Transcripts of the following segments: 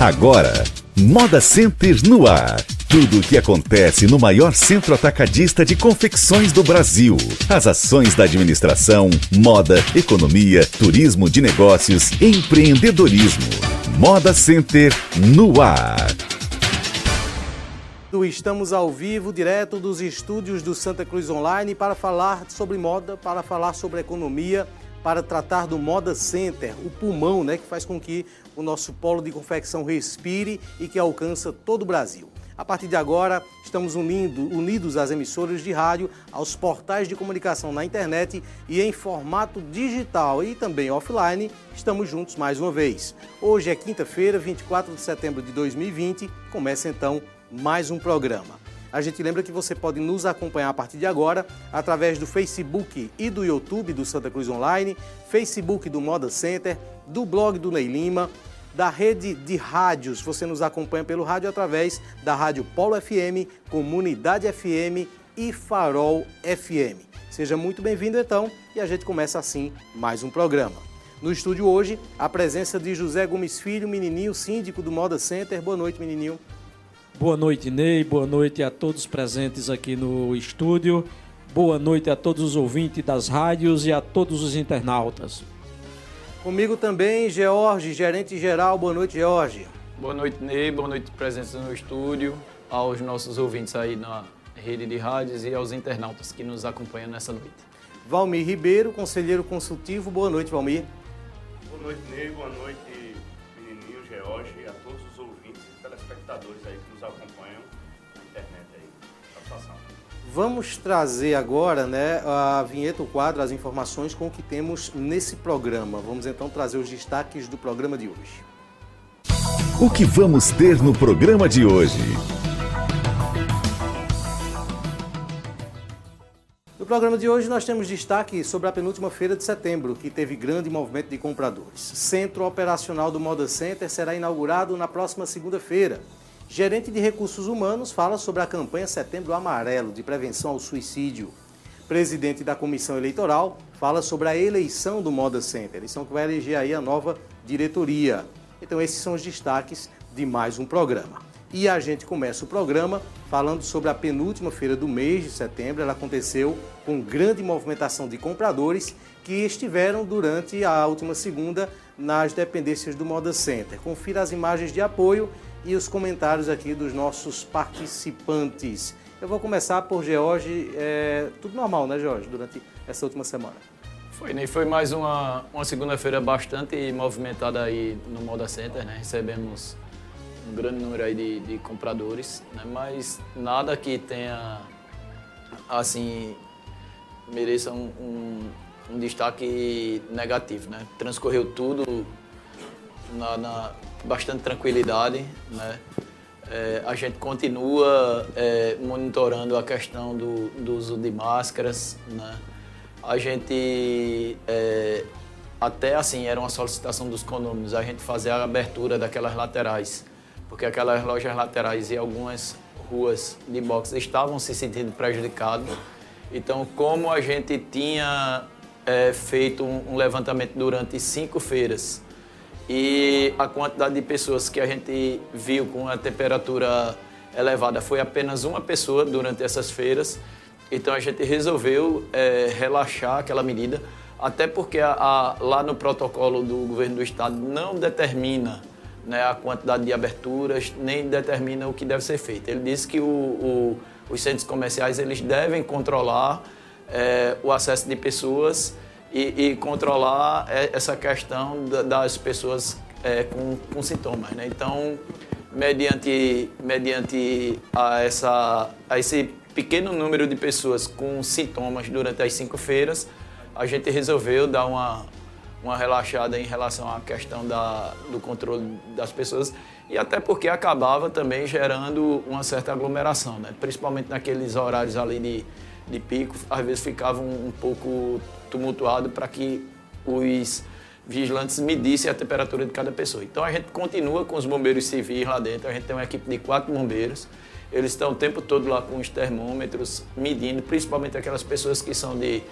Agora, Moda Center no ar. Tudo o que acontece no maior centro atacadista de confecções do Brasil. As ações da administração, moda, economia, turismo de negócios, empreendedorismo. Moda Center no ar. Estamos ao vivo, direto dos estúdios do Santa Cruz Online, para falar sobre moda, para falar sobre economia, para tratar do Moda Center, o pulmão né, que faz com que o nosso polo de confecção respire e que alcança todo o Brasil. A partir de agora, estamos unindo, unidos às emissoras de rádio, aos portais de comunicação na internet e em formato digital e também offline, estamos juntos mais uma vez. Hoje é quinta-feira, 24 de setembro de 2020, começa então mais um programa. A gente lembra que você pode nos acompanhar a partir de agora através do Facebook e do YouTube do Santa Cruz Online, Facebook do Moda Center, do blog do Ney Lima, da rede de rádios. Você nos acompanha pelo rádio através da Rádio Polo FM, Comunidade FM e Farol FM. Seja muito bem-vindo então e a gente começa assim mais um programa. No estúdio hoje, a presença de José Gomes Filho, menininho síndico do Moda Center. Boa noite, menininho. Boa noite, Ney. Boa noite a todos presentes aqui no estúdio. Boa noite a todos os ouvintes das rádios e a todos os internautas. Comigo também, George, gerente geral. Boa noite, George. Boa noite, Ney. Boa noite, presença no estúdio, aos nossos ouvintes aí na rede de rádios e aos internautas que nos acompanham nessa noite. Valmir Ribeiro, conselheiro consultivo. Boa noite, Valmir. Boa noite, Ney. Boa noite, Vamos trazer agora né, a vinheta, o quadro, as informações com o que temos nesse programa. Vamos então trazer os destaques do programa de hoje. O que vamos ter no programa de hoje? No programa de hoje nós temos destaque sobre a penúltima feira de setembro, que teve grande movimento de compradores. Centro operacional do Moda Center será inaugurado na próxima segunda-feira. Gerente de Recursos Humanos fala sobre a campanha Setembro Amarelo de prevenção ao suicídio. Presidente da Comissão Eleitoral fala sobre a eleição do Moda Center, eleição que vai eleger aí a nova diretoria. Então esses são os destaques de mais um programa. E a gente começa o programa falando sobre a penúltima feira do mês de setembro. Ela aconteceu com grande movimentação de compradores que estiveram durante a última segunda nas dependências do Moda Center. Confira as imagens de apoio e os comentários aqui dos nossos participantes. Eu vou começar por George. É, tudo normal, né, George, durante essa última semana? Foi, né? Foi mais uma, uma segunda-feira bastante movimentada aí no Moda Center, né? Recebemos um grande número aí de, de compradores, né? mas nada que tenha, assim, mereça um, um, um destaque negativo, né? Transcorreu tudo na, na bastante tranquilidade, né? É, a gente continua é, monitorando a questão do, do, uso de máscaras, né? A gente é, até assim era uma solicitação dos condomínios a gente fazer a abertura daquelas laterais, porque aquelas lojas laterais e algumas ruas de boxe estavam se sentindo prejudicados. Então, como a gente tinha é, feito um, um levantamento durante cinco feiras e a quantidade de pessoas que a gente viu com a temperatura elevada foi apenas uma pessoa durante essas feiras. Então a gente resolveu é, relaxar aquela medida, até porque a, a, lá no protocolo do governo do estado não determina né, a quantidade de aberturas, nem determina o que deve ser feito. Ele disse que o, o, os centros comerciais eles devem controlar é, o acesso de pessoas e, e controlar é, essa questão das pessoas é, com, com, sintomas. Né? Então, mediante, mediante a, essa, a esse pequeno número de pessoas com sintomas durante as cinco feiras, a gente resolveu dar uma, uma relaxada em relação à questão da, do controle das pessoas e até porque acabava também gerando uma certa aglomeração, né? principalmente naqueles horários ali de, de pico, às vezes ficava um, um pouco tumultuado para que os vigilantes medissem a temperatura de cada pessoa. Então a gente continua com os bombeiros civis lá dentro, a gente tem uma equipe de quatro bombeiros, eles estão o tempo todo lá com os termômetros, medindo, principalmente aquelas pessoas que são de,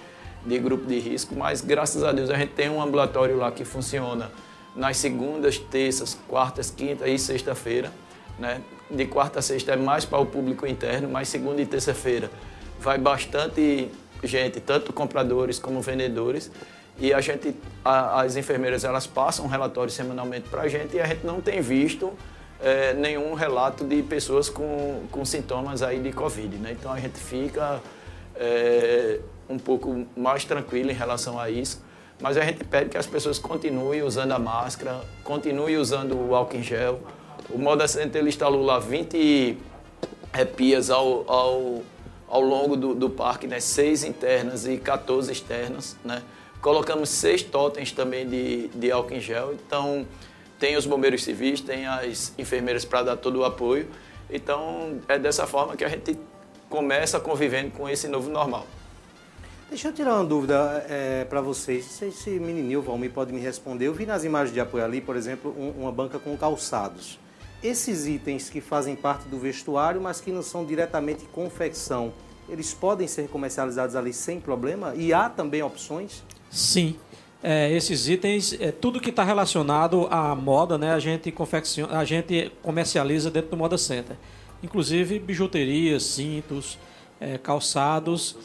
de grupo de risco, mas graças a Deus a gente tem um ambulatório lá que funciona nas segundas, terças, quartas, quinta e sexta-feira. Né? De quarta a sexta é mais para o público interno, mas segunda e terça-feira vai bastante gente, tanto compradores como vendedores. E a gente, a, as enfermeiras, elas passam um relatório semanalmente para a gente e a gente não tem visto é, nenhum relato de pessoas com, com sintomas aí de Covid. Né? Então a gente fica é, um pouco mais tranquilo em relação a isso. Mas a gente pede que as pessoas continuem usando a máscara, continuem usando o álcool em gel. O Moda Center ele instalou lá 20 é, pias ao, ao, ao longo do, do parque, né? seis internas e 14 externas. Né? Colocamos seis totens também de, de álcool em gel. Então, tem os bombeiros civis, tem as enfermeiras para dar todo o apoio. Então, é dessa forma que a gente começa convivendo com esse novo normal. Deixa eu tirar uma dúvida é, para vocês. Não sei se menininho Valmir pode me responder. Eu vi nas imagens de apoio ali, por exemplo, um, uma banca com calçados. Esses itens que fazem parte do vestuário, mas que não são diretamente confecção, eles podem ser comercializados ali sem problema? E há também opções? Sim. É, esses itens, é, tudo que está relacionado à moda, né, a gente confecciona, a gente comercializa dentro do Moda Center. Inclusive bijuterias, cintos, é, calçados,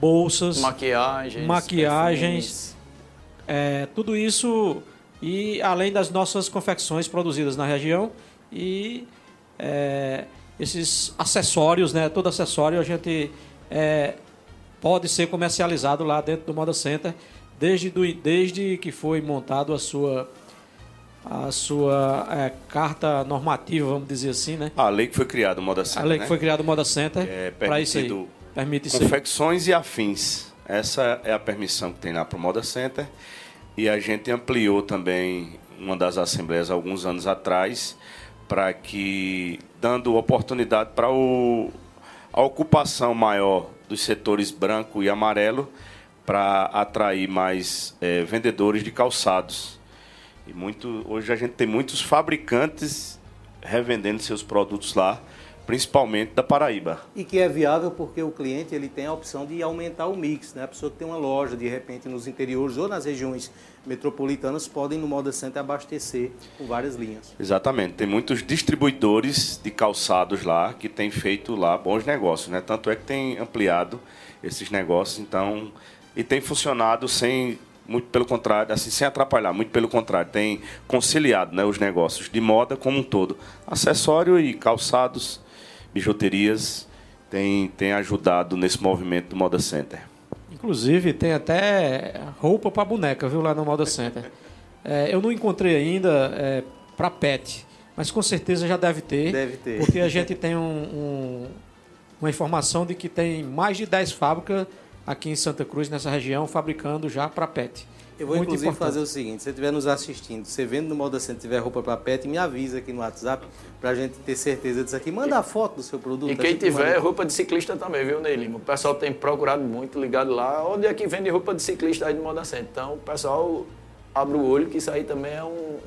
bolsas, maquiagens, maquiagens é, tudo isso e além das nossas confecções produzidas na região e é, esses acessórios, né, todo acessório a gente é, pode ser comercializado lá dentro do Moda Center desde, do, desde que foi montado a sua a sua é, carta normativa, vamos dizer assim, né? A lei que foi criada o Moda Center. A lei né? que foi criada o Moda Center é, para isso aí. Permite isso confecções e afins. Essa é a permissão que tem lá para o Moda Center. E a gente ampliou também uma das assembleias alguns anos atrás para que dando oportunidade para a ocupação maior dos setores branco e amarelo para atrair mais é, vendedores de calçados. E muito, hoje a gente tem muitos fabricantes revendendo seus produtos lá, principalmente da Paraíba. E que é viável porque o cliente ele tem a opção de aumentar o mix. Né? A pessoa que tem uma loja, de repente, nos interiores ou nas regiões metropolitanas, podem no Moda Center abastecer com várias linhas. Exatamente. Tem muitos distribuidores de calçados lá que têm feito lá bons negócios. Né? Tanto é que tem ampliado esses negócios. Então, e tem funcionado sem muito pelo contrário, assim, sem atrapalhar, muito pelo contrário, tem conciliado né, os negócios de moda como um todo. Acessório e calçados, bijuterias, tem, tem ajudado nesse movimento do Moda Center. Inclusive, tem até roupa para boneca, viu, lá no Moda Center. É, eu não encontrei ainda é, para pet, mas com certeza já deve ter. Deve ter. Porque a gente tem um, um, uma informação de que tem mais de 10 fábricas aqui em Santa Cruz, nessa região, fabricando já para pet. Eu vou, Muito inclusive, importante. fazer o seguinte: se você estiver nos assistindo, você vendo no Moda Center, tiver roupa para pet, me avisa aqui no WhatsApp para a gente ter certeza disso aqui. Manda a foto do seu produto. E quem tiver manda... roupa de ciclista também, viu, Ney Lima? O pessoal tem procurado muito, ligado lá. Onde é que vende roupa de ciclista aí no Moda Center? Então, o pessoal abre o olho que isso aí também é um,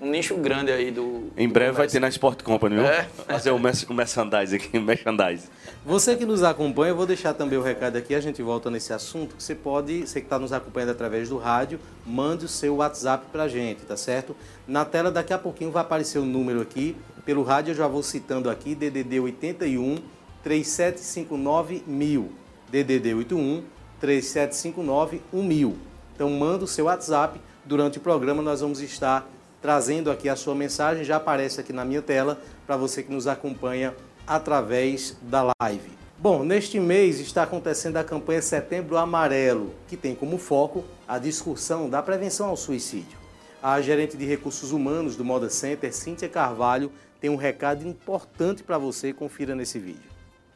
um nicho grande aí do. Em do breve vai ter na Sport Company, viu? É. Fazer o merchandise aqui, merchandise. Você que nos acompanha, eu vou deixar também o recado aqui, a gente volta nesse assunto. Você pode, você que está nos acompanhando através do rádio, mande o seu WhatsApp para a gente, tá certo? Na tela daqui a pouquinho vai aparecer o número aqui. Pelo rádio eu já vou citando aqui, DDD 81 3759 1000. DDD 81 3759 1000. Então manda o seu WhatsApp. Durante o programa nós vamos estar trazendo aqui a sua mensagem, já aparece aqui na minha tela para você que nos acompanha através da live. Bom, neste mês está acontecendo a campanha Setembro Amarelo, que tem como foco a discussão da prevenção ao suicídio. A gerente de recursos humanos do Moda Center, Cíntia Carvalho, tem um recado importante para você, confira nesse vídeo.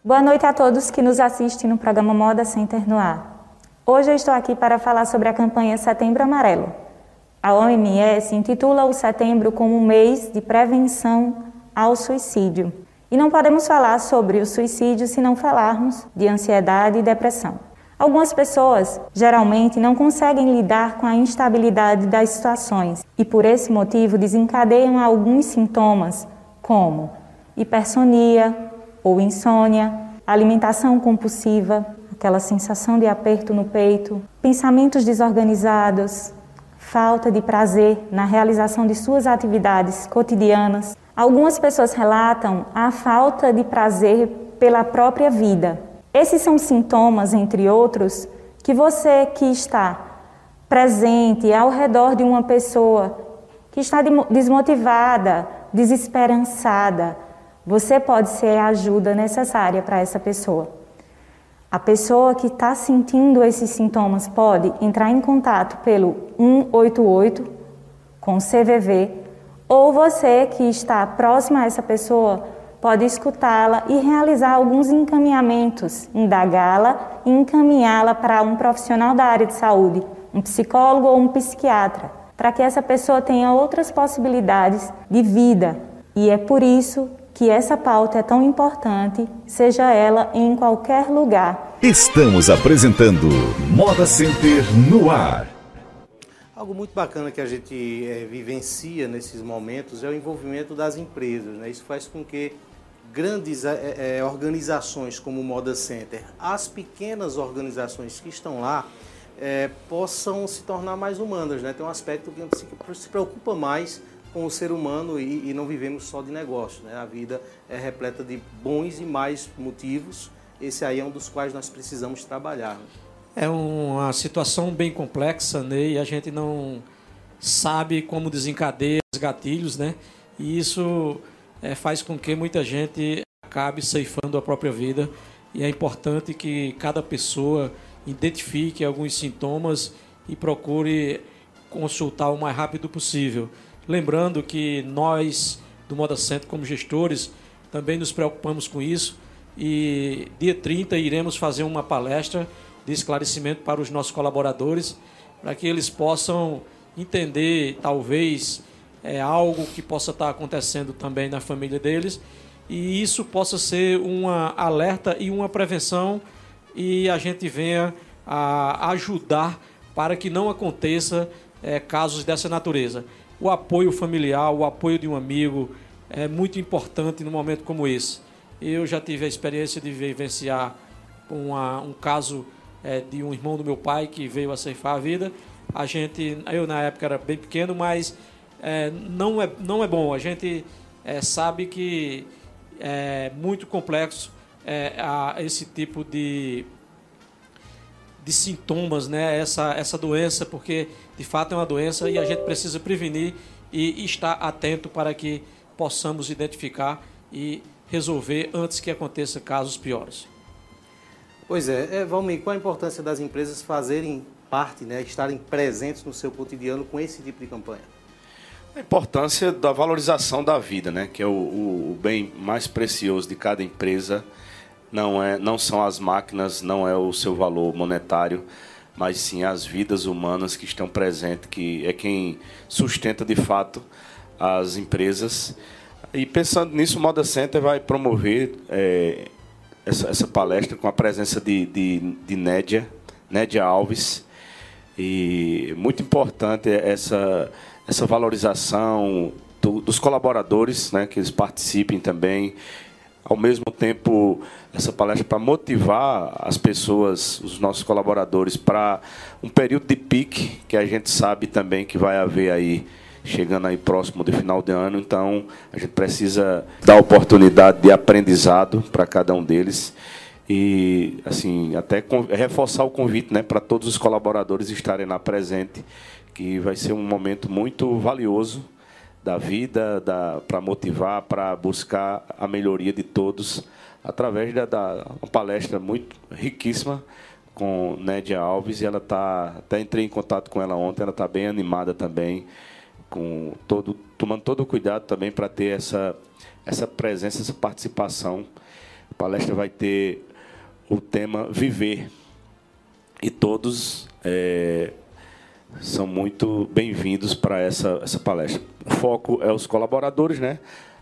Boa noite a todos que nos assistem no programa Moda Center no ar. Hoje eu estou aqui para falar sobre a campanha Setembro Amarelo, a OMS intitula o setembro como mês de prevenção ao suicídio. E não podemos falar sobre o suicídio se não falarmos de ansiedade e depressão. Algumas pessoas geralmente não conseguem lidar com a instabilidade das situações e, por esse motivo, desencadeiam alguns sintomas, como hipersonia ou insônia, alimentação compulsiva, aquela sensação de aperto no peito, pensamentos desorganizados, falta de prazer na realização de suas atividades cotidianas. Algumas pessoas relatam a falta de prazer pela própria vida. Esses são sintomas, entre outros, que você que está presente ao redor de uma pessoa que está desmotivada, desesperançada, você pode ser a ajuda necessária para essa pessoa. A pessoa que está sentindo esses sintomas pode entrar em contato pelo 188 com CVV ou você que está próximo a essa pessoa pode escutá-la e realizar alguns encaminhamentos, indagá-la e encaminhá-la para um profissional da área de saúde, um psicólogo ou um psiquiatra, para que essa pessoa tenha outras possibilidades de vida. E é por isso que essa pauta é tão importante, seja ela em qualquer lugar. Estamos apresentando Moda Center no ar. Algo muito bacana que a gente é, vivencia nesses momentos é o envolvimento das empresas. Né? Isso faz com que grandes é, é, organizações como o Moda Center, as pequenas organizações que estão lá, possam se tornar mais humanas. Né? Tem um aspecto que se preocupa mais com o ser humano e, e, não vivemos só de negócio. Né? A vida é repleta de bons e mais motivos. Esse aí é um dos quais nós precisamos trabalhar. Né? É uma situação bem complexa, né? E a gente não sabe como desencadeia os gatilhos, né? E isso é, faz com que muita gente acabe ceifando a própria vida. E é importante que cada pessoa identifique alguns sintomas e procure consultar o mais rápido possível. Lembrando que nós, do Moda Center, como gestores, também nos preocupamos com isso. E dia 30 iremos fazer uma palestra de esclarecimento para os nossos colaboradores, para que eles possam entender, talvez, é, algo que possa estar acontecendo também na família deles. E isso possa ser uma alerta e uma prevenção. E a gente venha a ajudar para que não aconteça é, casos dessa natureza o apoio familiar, o apoio de um amigo é muito importante num momento como esse. Eu já tive a experiência de vivenciar uma, um caso é, de um irmão do meu pai que veio a ceifar a vida. A gente, eu na época era bem pequeno, mas é, não, é, não é bom. A gente é, sabe que é muito complexo é, a, esse tipo de de sintomas, né? Essa, essa doença, porque de fato é uma doença e a gente precisa prevenir e estar atento para que possamos identificar e resolver antes que aconteça casos piores. Pois é, é Valmir, qual a importância das empresas fazerem parte, né, estarem presentes no seu cotidiano com esse tipo de campanha? A importância da valorização da vida, né, que é o, o, o bem mais precioso de cada empresa não, é, não são as máquinas, não é o seu valor monetário, mas sim as vidas humanas que estão presentes, que é quem sustenta de fato as empresas. E pensando nisso, o Moda Center vai promover é, essa, essa, palestra com a presença de, de, de Nédia, Nédia Alves. E muito importante essa, essa valorização do, dos colaboradores, né, que eles participem também ao mesmo tempo essa palestra para motivar as pessoas, os nossos colaboradores, para um período de pique que a gente sabe também que vai haver aí chegando aí próximo do final de ano, então a gente precisa dar oportunidade de aprendizado para cada um deles. E assim até reforçar o convite, né, para todos os colaboradores estarem lá presente, que vai ser um momento muito valioso da vida, da, para motivar, para buscar a melhoria de todos, através da, da uma palestra muito riquíssima com Nédia Alves, e ela está, até entrei em contato com ela ontem, ela está bem animada também, com todo, tomando todo o cuidado também para ter essa, essa presença, essa participação. A palestra vai ter o tema Viver, e todos é, são muito bem-vindos para essa, essa palestra. O foco é os colaboradores, né?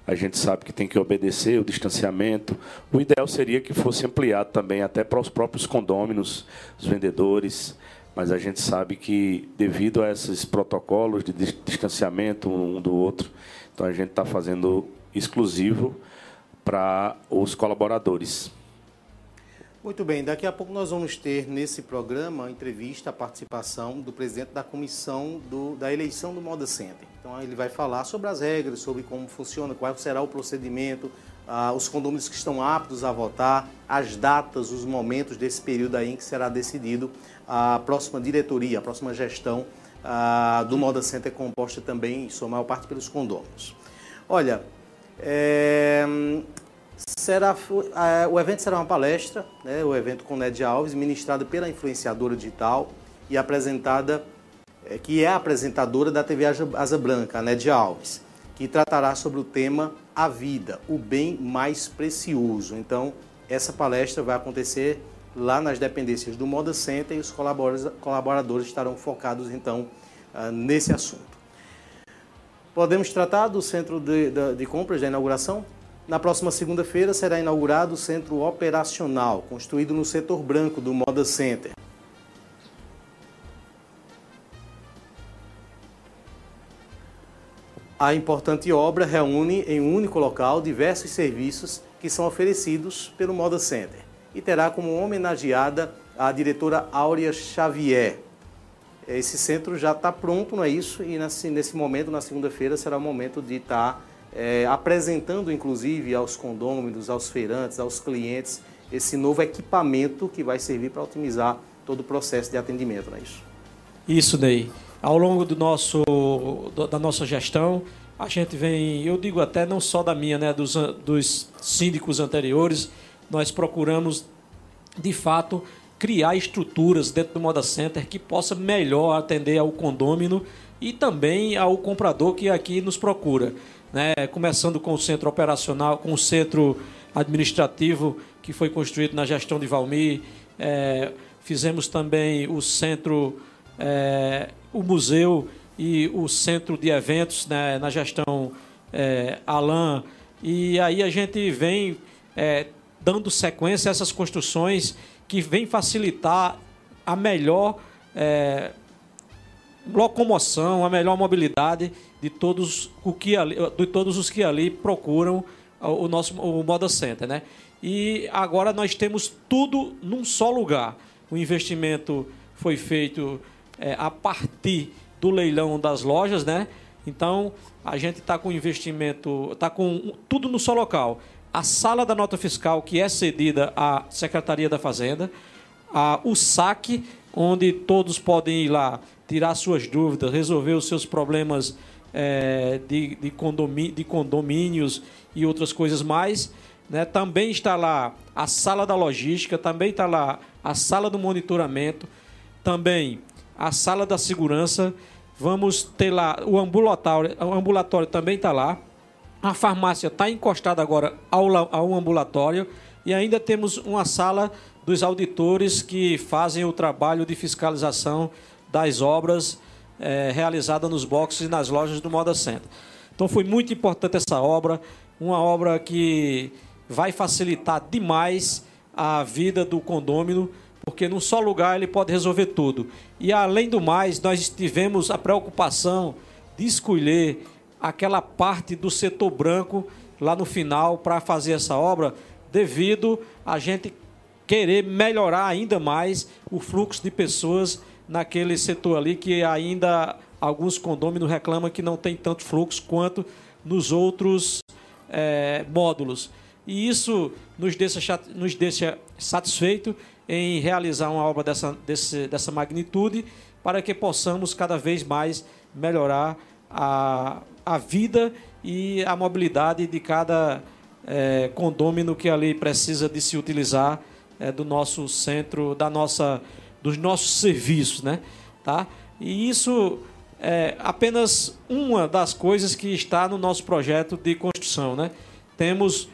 A gente sabe que tem que obedecer o distanciamento. O ideal seria que fosse ampliado também até para os próprios condôminos, os vendedores, mas a gente sabe que, devido a esses protocolos de distanciamento um do outro, então a gente está fazendo exclusivo para os colaboradores. Muito bem, daqui a pouco nós vamos ter nesse programa a entrevista, a participação do presidente da comissão do, da eleição do Moda Center. Então ele vai falar sobre as regras, sobre como funciona, qual será o procedimento, ah, os condôminos que estão aptos a votar, as datas, os momentos desse período aí em que será decidido a próxima diretoria, a próxima gestão ah, do Moda Center, composta também, em sua maior parte, pelos condôminos. Olha, é, será, é, o evento será uma palestra, né, o evento com Ned Alves, ministrada pela influenciadora digital e apresentada, é, que é apresentadora da TV Asa Branca, Ned Alves, que tratará sobre o tema A Vida, o bem mais precioso. Então, essa palestra vai acontecer lá nas dependências do Moda Center e os colaboradores, colaboradores estarão focados, então, ah, nesse assunto. Podemos tratar do centro de, de, de compras da inauguração? Na próxima segunda-feira será inaugurado o centro operacional, construído no setor branco do Moda Center. A importante obra reúne em um único local diversos serviços que são oferecidos pelo Moda Center e terá como homenageada a diretora Áurea Xavier, esse centro já está pronto, não é isso? E nesse, nesse momento, na segunda-feira, será o momento de estar tá, é, apresentando, inclusive, aos condôminos, aos feirantes, aos clientes, esse novo equipamento que vai servir para otimizar todo o processo de atendimento, não é isso? Isso, Ney. Ao longo do nosso, da nossa gestão, a gente vem, eu digo até não só da minha, né, dos, dos síndicos anteriores, nós procuramos, de fato, criar estruturas dentro do Moda Center que possa melhor atender ao condômino e também ao comprador que aqui nos procura. Né? Começando com o centro operacional, com o centro administrativo que foi construído na gestão de Valmir, é, fizemos também o centro, é, o museu e o centro de eventos né, na gestão é, Alan. E aí a gente vem é, dando sequência a essas construções que vem facilitar a melhor é, locomoção, a melhor mobilidade de todos, o que ali, de todos os que ali procuram o nosso o Moda Center. Né? E agora nós temos tudo num só lugar. O investimento foi feito é, a partir do leilão das lojas, né? Então a gente está com investimento, está com tudo no só local a sala da nota fiscal, que é cedida à Secretaria da Fazenda, a, o saque, onde todos podem ir lá tirar suas dúvidas, resolver os seus problemas é, de, de, condomí de condomínios e outras coisas mais. Né? Também está lá a sala da logística, também está lá a sala do monitoramento, também a sala da segurança. Vamos ter lá o ambulatório, o ambulatório também está lá. A farmácia está encostada agora ao, ao ambulatório e ainda temos uma sala dos auditores que fazem o trabalho de fiscalização das obras é, realizadas nos boxes e nas lojas do Moda Center. Então foi muito importante essa obra, uma obra que vai facilitar demais a vida do condômino, porque num só lugar ele pode resolver tudo. E além do mais, nós tivemos a preocupação de escolher aquela parte do setor branco lá no final para fazer essa obra, devido a gente querer melhorar ainda mais o fluxo de pessoas naquele setor ali que ainda alguns condôminos reclamam que não tem tanto fluxo quanto nos outros é, módulos. E isso nos deixa, nos deixa satisfeito em realizar uma obra dessa, desse, dessa magnitude para que possamos cada vez mais melhorar a, a vida e a mobilidade de cada é, condômino que ali precisa de se utilizar é, do nosso centro, da nossa, dos nossos serviços, né? Tá? E isso é apenas uma das coisas que está no nosso projeto de construção, né? Temos,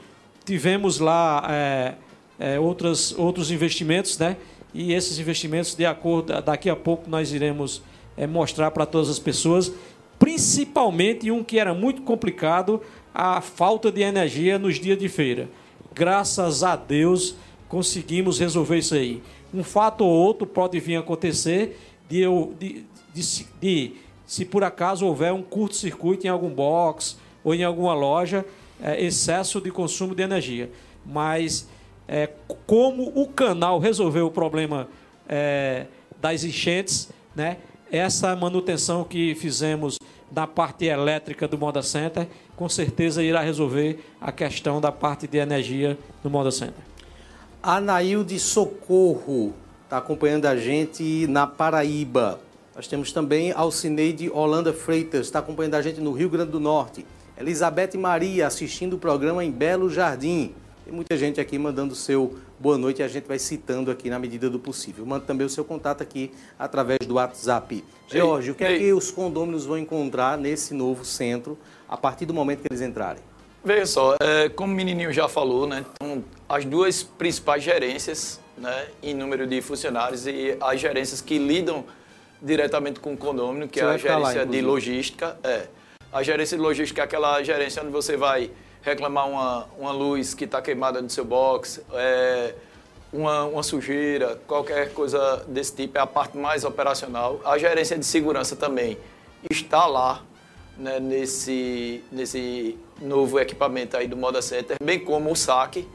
tivemos lá é, é, outras, outros investimentos, né? E esses investimentos, de acordo, daqui a pouco nós iremos é, mostrar para todas as pessoas principalmente um que era muito complicado, a falta de energia nos dias de feira. Graças a Deus conseguimos resolver isso aí. Um fato ou outro pode vir a acontecer de, eu, de, de, de se por acaso houver um curto-circuito em algum box ou em alguma loja, é, excesso de consumo de energia. Mas é, como o canal resolveu o problema é, das enchentes, né? Essa manutenção que fizemos da parte elétrica do Moda Center, com certeza irá resolver a questão da parte de energia no Moda Center. Anailde Socorro está acompanhando a gente na Paraíba. Nós temos também Alcineide Holanda Freitas, está acompanhando a gente no Rio Grande do Norte. Elizabeth Maria assistindo o programa em Belo Jardim. Tem muita gente aqui mandando seu boa noite e a gente vai citando aqui na medida do possível. Manda também o seu contato aqui através do WhatsApp. Jorge, o que é que os condôminos vão encontrar nesse novo centro a partir do momento que eles entrarem? Veja só, é, como o menininho já falou, né, então, as duas principais gerências né, em número de funcionários e as gerências que lidam diretamente com o condômino, que você é a gerência lá, de logística. É. A gerência de logística é aquela gerência onde você vai reclamar uma, uma luz que está queimada no seu box, é, uma, uma sujeira, qualquer coisa desse tipo, é a parte mais operacional. A gerência de segurança também está lá né, nesse, nesse novo equipamento aí do Moda Center, bem como o saque,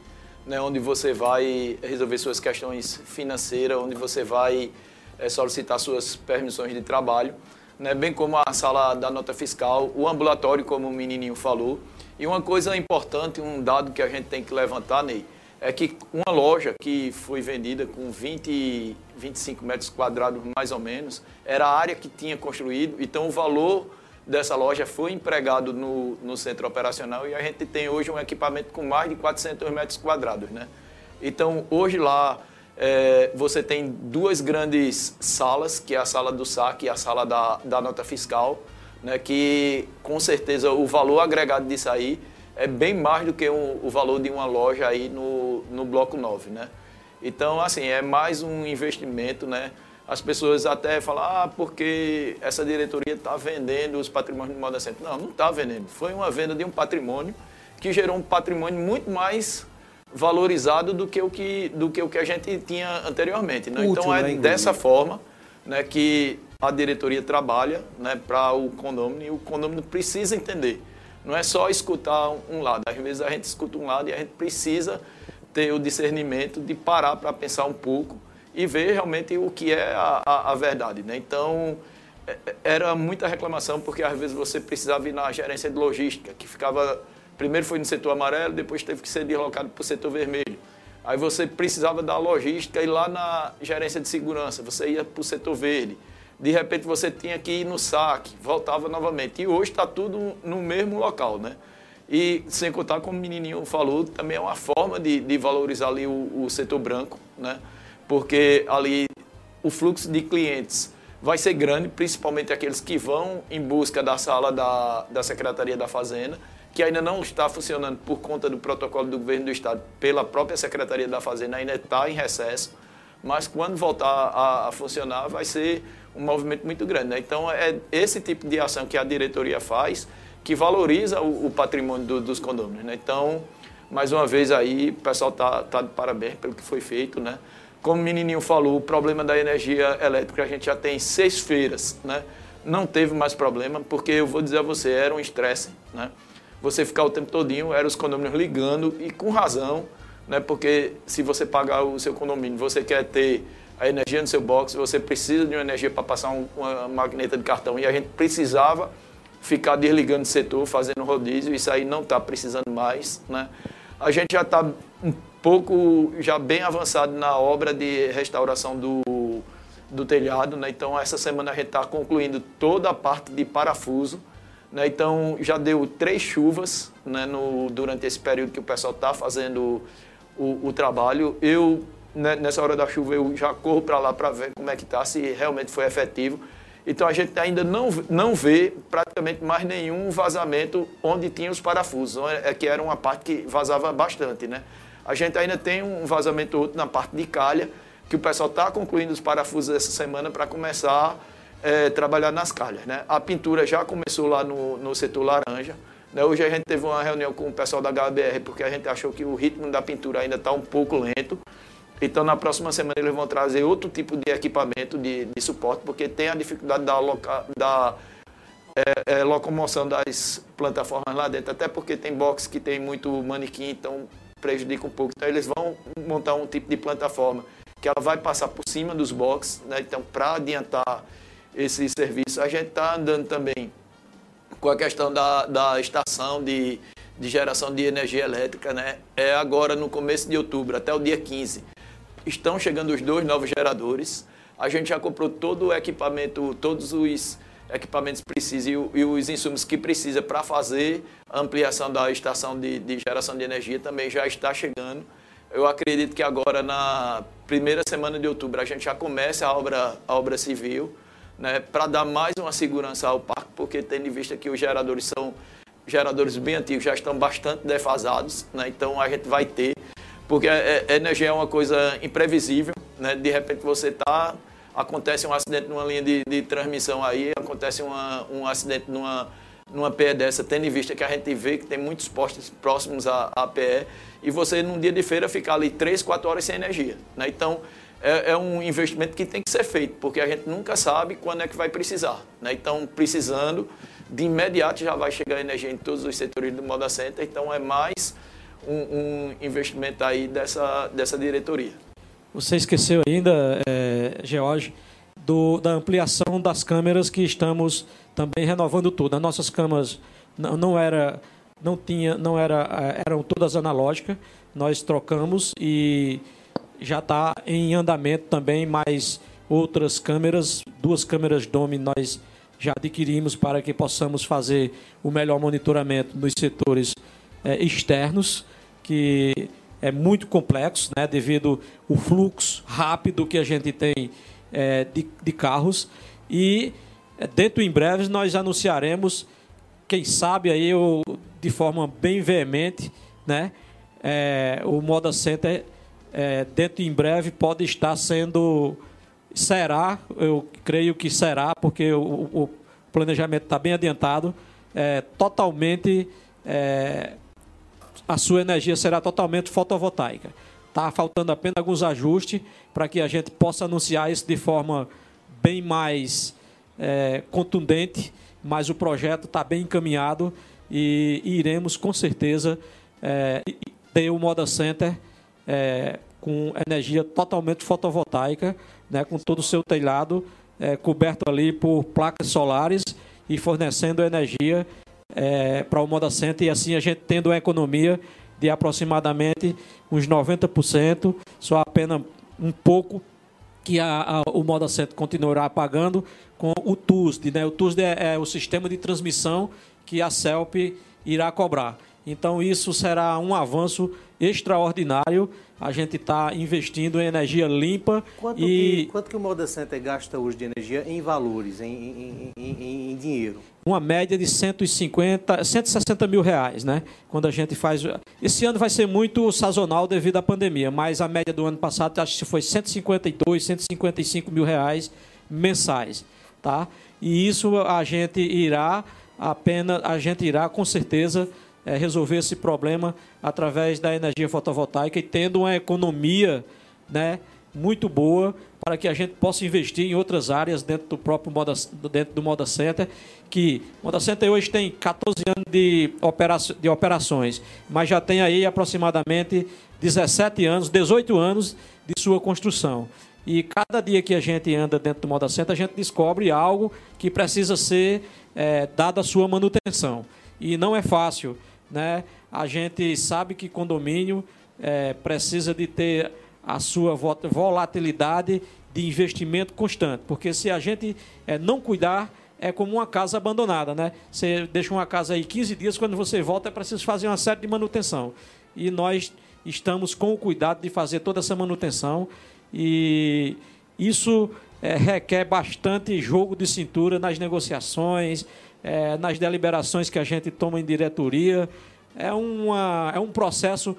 né, onde você vai resolver suas questões financeiras, onde você vai é, solicitar suas permissões de trabalho, né, bem como a sala da nota fiscal, o ambulatório, como o menininho falou, e uma coisa importante, um dado que a gente tem que levantar, Ney, é que uma loja que foi vendida com 20, 25 metros quadrados mais ou menos, era a área que tinha construído, então o valor dessa loja foi empregado no, no centro operacional e a gente tem hoje um equipamento com mais de 400 metros quadrados, né? Então, hoje lá é, você tem duas grandes salas, que é a sala do saque e a sala da, da nota fiscal, né, que com certeza o valor agregado disso aí é bem mais do que o, o valor de uma loja aí no, no Bloco 9, né? Então, assim, é mais um investimento, né? As pessoas até falam, ah, porque essa diretoria está vendendo os patrimônios do Moda Center. Não, não está vendendo. Foi uma venda de um patrimônio que gerou um patrimônio muito mais valorizado do que o que, do que, o que a gente tinha anteriormente. Né? Útil, então, é né, dessa forma né, que a diretoria trabalha né, para o condomínio e o condomínio precisa entender. Não é só escutar um lado. Às vezes a gente escuta um lado e a gente precisa ter o discernimento de parar para pensar um pouco e ver realmente o que é a, a, a verdade. Né? Então, é, era muita reclamação porque às vezes você precisava ir na gerência de logística, que ficava. Primeiro foi no setor amarelo, depois teve que ser deslocado para o setor vermelho. Aí você precisava da logística e lá na gerência de segurança, você ia para o setor verde de repente você tinha que ir no saque, voltava novamente. E hoje está tudo no mesmo local, né? E sem contar, como o menininho falou, também é uma forma de, de valorizar ali o, o, setor branco, né? Porque ali o fluxo de clientes vai ser grande, principalmente aqueles que vão em busca da sala da, da Secretaria da Fazenda, que ainda não está funcionando por conta do protocolo do governo do Estado, pela própria Secretaria da Fazenda, ainda está em recesso. Mas quando voltar a, a funcionar, vai ser um movimento muito grande. Né? Então, é esse tipo de ação que a diretoria faz que valoriza o, o patrimônio do, dos condôminos. Né? Então, mais uma vez aí, o pessoal está tá de parabéns pelo que foi feito. Né? Como o menininho falou, o problema da energia elétrica, a gente já tem seis feiras. Né? Não teve mais problema, porque eu vou dizer a você, era um estresse. Né? Você ficar o tempo todinho, era os condôminos ligando, e com razão, né? porque se você pagar o seu condomínio, você quer ter a energia no seu box, você precisa de uma energia para passar um, uma magneta de cartão. E a gente precisava ficar desligando o setor, fazendo rodízio, isso aí não está precisando mais. Né? A gente já está um pouco, já bem avançado na obra de restauração do, do telhado, né? então essa semana a gente está concluindo toda a parte de parafuso. Né? Então já deu três chuvas né? no, durante esse período que o pessoal está fazendo o, o trabalho. Eu né, nessa hora da chuva eu já corro para lá para ver como é que está, se realmente foi efetivo. Então a gente ainda não, não vê praticamente mais nenhum vazamento onde tinha os parafusos, é que era uma parte que vazava bastante, né? A gente ainda tem um vazamento outro na parte de calha, que o pessoal está concluindo os parafusos essa semana para começar a é, trabalhar nas calhas, né? A pintura já começou lá no, no setor laranja, né? Hoje a gente teve uma reunião com o pessoal da HBR, porque a gente achou que o ritmo da pintura ainda está um pouco lento, então, na próxima semana, eles vão trazer outro tipo de equipamento de, de suporte, porque tem a dificuldade da, loca, da é, é, locomoção das plataformas lá dentro, até porque tem box que tem muito manequim, então prejudica um pouco. Então eles vão montar um tipo de plataforma que ela vai passar por cima dos boxes, né? Então para adiantar esse serviço, a gente está andando também com a questão da, da estação de, de geração de energia elétrica, né? É agora no começo de outubro, até o dia 15. Estão chegando os dois novos geradores. A gente já comprou todo o equipamento, todos os equipamentos precisos e, e os insumos que precisa para fazer a ampliação da estação de, de geração de energia também já está chegando. Eu acredito que agora, na primeira semana de outubro, a gente já comece a obra, a obra civil, né, para dar mais uma segurança ao parque, porque tendo em vista que os geradores são geradores bem antigos, já estão bastante defasados, né, então a gente vai ter, porque a, a energia é uma coisa imprevisível, né, de repente você está acontece um acidente numa linha de, de transmissão aí, acontece uma, um acidente numa, numa PE dessa, tendo em vista que a gente vê que tem muitos postos próximos à, à PE, e você num dia de feira ficar ali 3, 4 horas sem energia. Né? Então, é, é, um investimento que tem que ser feito, porque a gente nunca sabe quando é que vai precisar. Né? Então, precisando, de imediato já vai chegar energia em todos os setores do Moda Center, então é mais um, um investimento aí dessa, dessa diretoria. Você esqueceu ainda, é, George, do, da ampliação das câmeras que estamos também renovando tudo. As nossas câmeras não, não era, não tinha, não era, é, eram todas analógicas. Nós trocamos e já está em andamento também mais outras câmeras, duas câmeras Dome nós já adquirimos para que possamos fazer o melhor monitoramento nos setores é, externos, que é muito complexo, né, devido ao fluxo rápido que a gente tem é, de, de, carros. E é, dentro em breve nós anunciaremos, quem sabe aí eu, de forma bem veemente, né, é, o Moda Center é, dentro em breve pode estar sendo será, eu creio que será, porque o, o planejamento está bem adiantado, é, totalmente é, a sua energia será totalmente fotovoltaica. Está faltando apenas alguns ajustes para que a gente possa anunciar isso de forma bem mais é, contundente, mas o projeto está bem encaminhado e, e, iremos com certeza é, ter o Moda Center é, com energia totalmente fotovoltaica, né, com todo o seu telhado é, coberto ali por placas solares e fornecendo energia é, para o Moda Center e assim a gente tendo uma economia de aproximadamente uns 90%, só apenas um pouco que a, a, o Moda Center continuará pagando com o TUSD. Né? O TUSD é, é o sistema de transmissão que a CELP irá cobrar. Então, isso será um avanço extraordinário. A gente está investindo em energia limpa quanto e... Que, quanto que o Moda Center gasta hoje de energia em valores, em, em, em, em, dinheiro? Uma média de 150, 160 mil reais, né? Quando a gente faz... Esse ano vai ser muito sazonal devido à pandemia, mas a média do ano passado acho que foi 152, 155 mil reais mensais, tá? E isso a gente irá apenas, a gente irá com certeza é, resolver esse problema através da energia fotovoltaica e tendo uma economia né, muito boa para que a gente possa investir em outras áreas dentro do próprio Moda, dentro do Moda Center, que o Moda Center hoje tem 14 anos de, opera, de operações, mas já tem aí aproximadamente 17 anos, 18 anos de sua construção. E cada dia que a gente anda dentro do Moda Center, a gente descobre algo que precisa ser é, dado a sua manutenção. E não é fácil né? A gente sabe que condomínio é, precisa de ter a sua volatilidade de investimento constante, porque se a gente é, não cuidar, é como uma casa abandonada, né? Você deixa uma casa aí 15 dias, quando você volta é preciso fazer uma série de manutenção. E nós estamos com o cuidado de fazer toda essa manutenção e isso é, requer bastante jogo de cintura nas negociações, é, nas deliberações que a gente toma em diretoria. É, uma, é um processo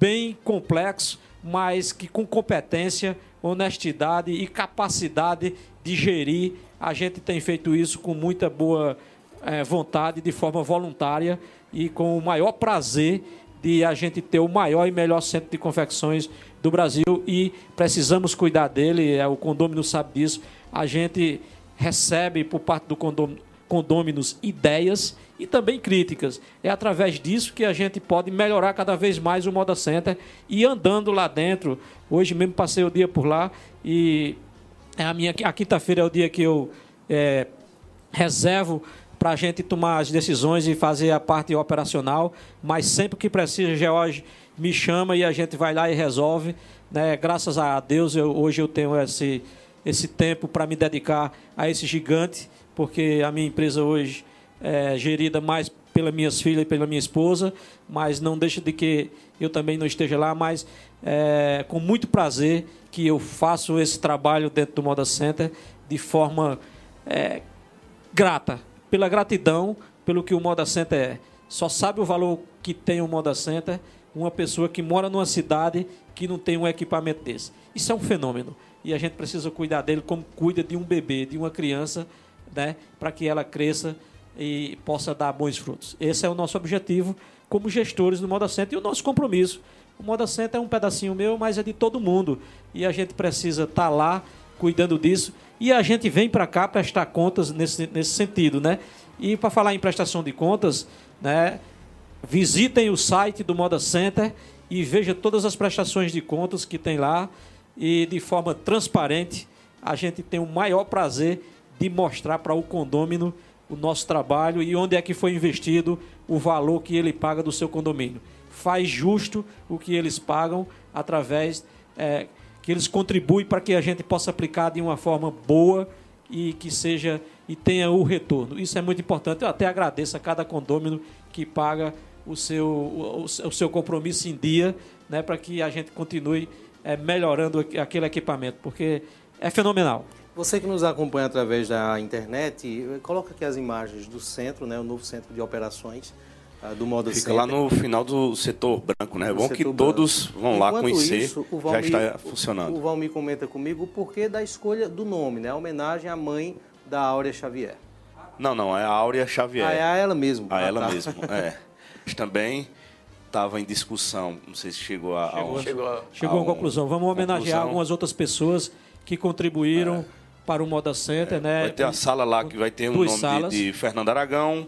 bem complexo, mas que com competência, honestidade e capacidade de gerir, a gente tem feito isso com muita boa é, vontade, de forma voluntária e com o maior prazer de a gente ter o maior e melhor centro de confecções do Brasil e precisamos cuidar dele, é, o condômino sabe disso. A gente recebe por parte do condômino, ideias e também críticas. É através disso que a gente pode melhorar cada vez mais o Moda Center e andando lá dentro. Hoje mesmo passei o dia por lá e a minha a quinta-feira é o dia que eu é, reservo para a gente tomar as decisões e fazer a parte operacional, mas sempre que precisa, George me chama e a gente vai lá e resolve. Né? Graças a Deus, eu, hoje eu tenho esse, esse tempo para me dedicar a esse gigante, porque a minha empresa hoje é gerida mais pelas minhas filhas e pela minha esposa, mas não deixa de que eu também não esteja lá, mas é, com muito prazer que eu faço esse trabalho dentro do Moda Center de forma é, grata, pela gratidão, pelo que o Moda Center é. Só sabe o valor que tem o Moda Center uma pessoa que mora numa cidade que não tem um equipamento desse. Isso é um fenômeno. E a gente precisa cuidar dele como cuida de um bebê, de uma criança, né, para que ela cresça e possa dar bons frutos. Esse é o nosso objetivo como gestores do Moda Center e o nosso compromisso. O Moda Center é um pedacinho meu, mas é de todo mundo. E a gente precisa estar tá lá cuidando disso. E a gente vem para cá prestar contas nesse, nesse sentido, né? E para falar em prestação de contas, né, visitem o site do Moda Center e veja todas as prestações de contas que tem lá e de forma transparente a gente tem o maior prazer de mostrar para o condômino o nosso trabalho e onde é que foi investido o valor que ele paga do seu condomínio. Faz justo o que eles pagam através é, que eles contribuem para que a gente possa aplicar de uma forma boa e que seja e tenha o retorno. Isso é muito importante. Eu até agradeço a cada condômino que paga o seu, o, o seu compromisso em dia, né, para que a gente continue é, melhorando aquele equipamento, porque é fenomenal. Você que nos acompanha através da internet, coloca aqui as imagens do centro, né, o novo centro de operações uh, do Moda Fica lá no final do setor branco, né? É bom que todos vão Enquanto lá conhecer, isso, o Valmir, já está funcionando. O, Valmir comenta comigo o porquê da escolha do nome, né? A homenagem à mãe da Áurea Xavier. Não, não, é a Áurea Xavier. Ah, é a ela mesmo. A ah, ela tá. mesmo, é. também estava em discussão, não sei se chegou a... Chegou, a, chegou a, chegou a, conclusão. Vamos homenagear conclusão. algumas outras pessoas que contribuíram é. Para o Moda Center, é. né? Vai ter a sala lá que vai ter o um nome de, de, Fernando Aragão,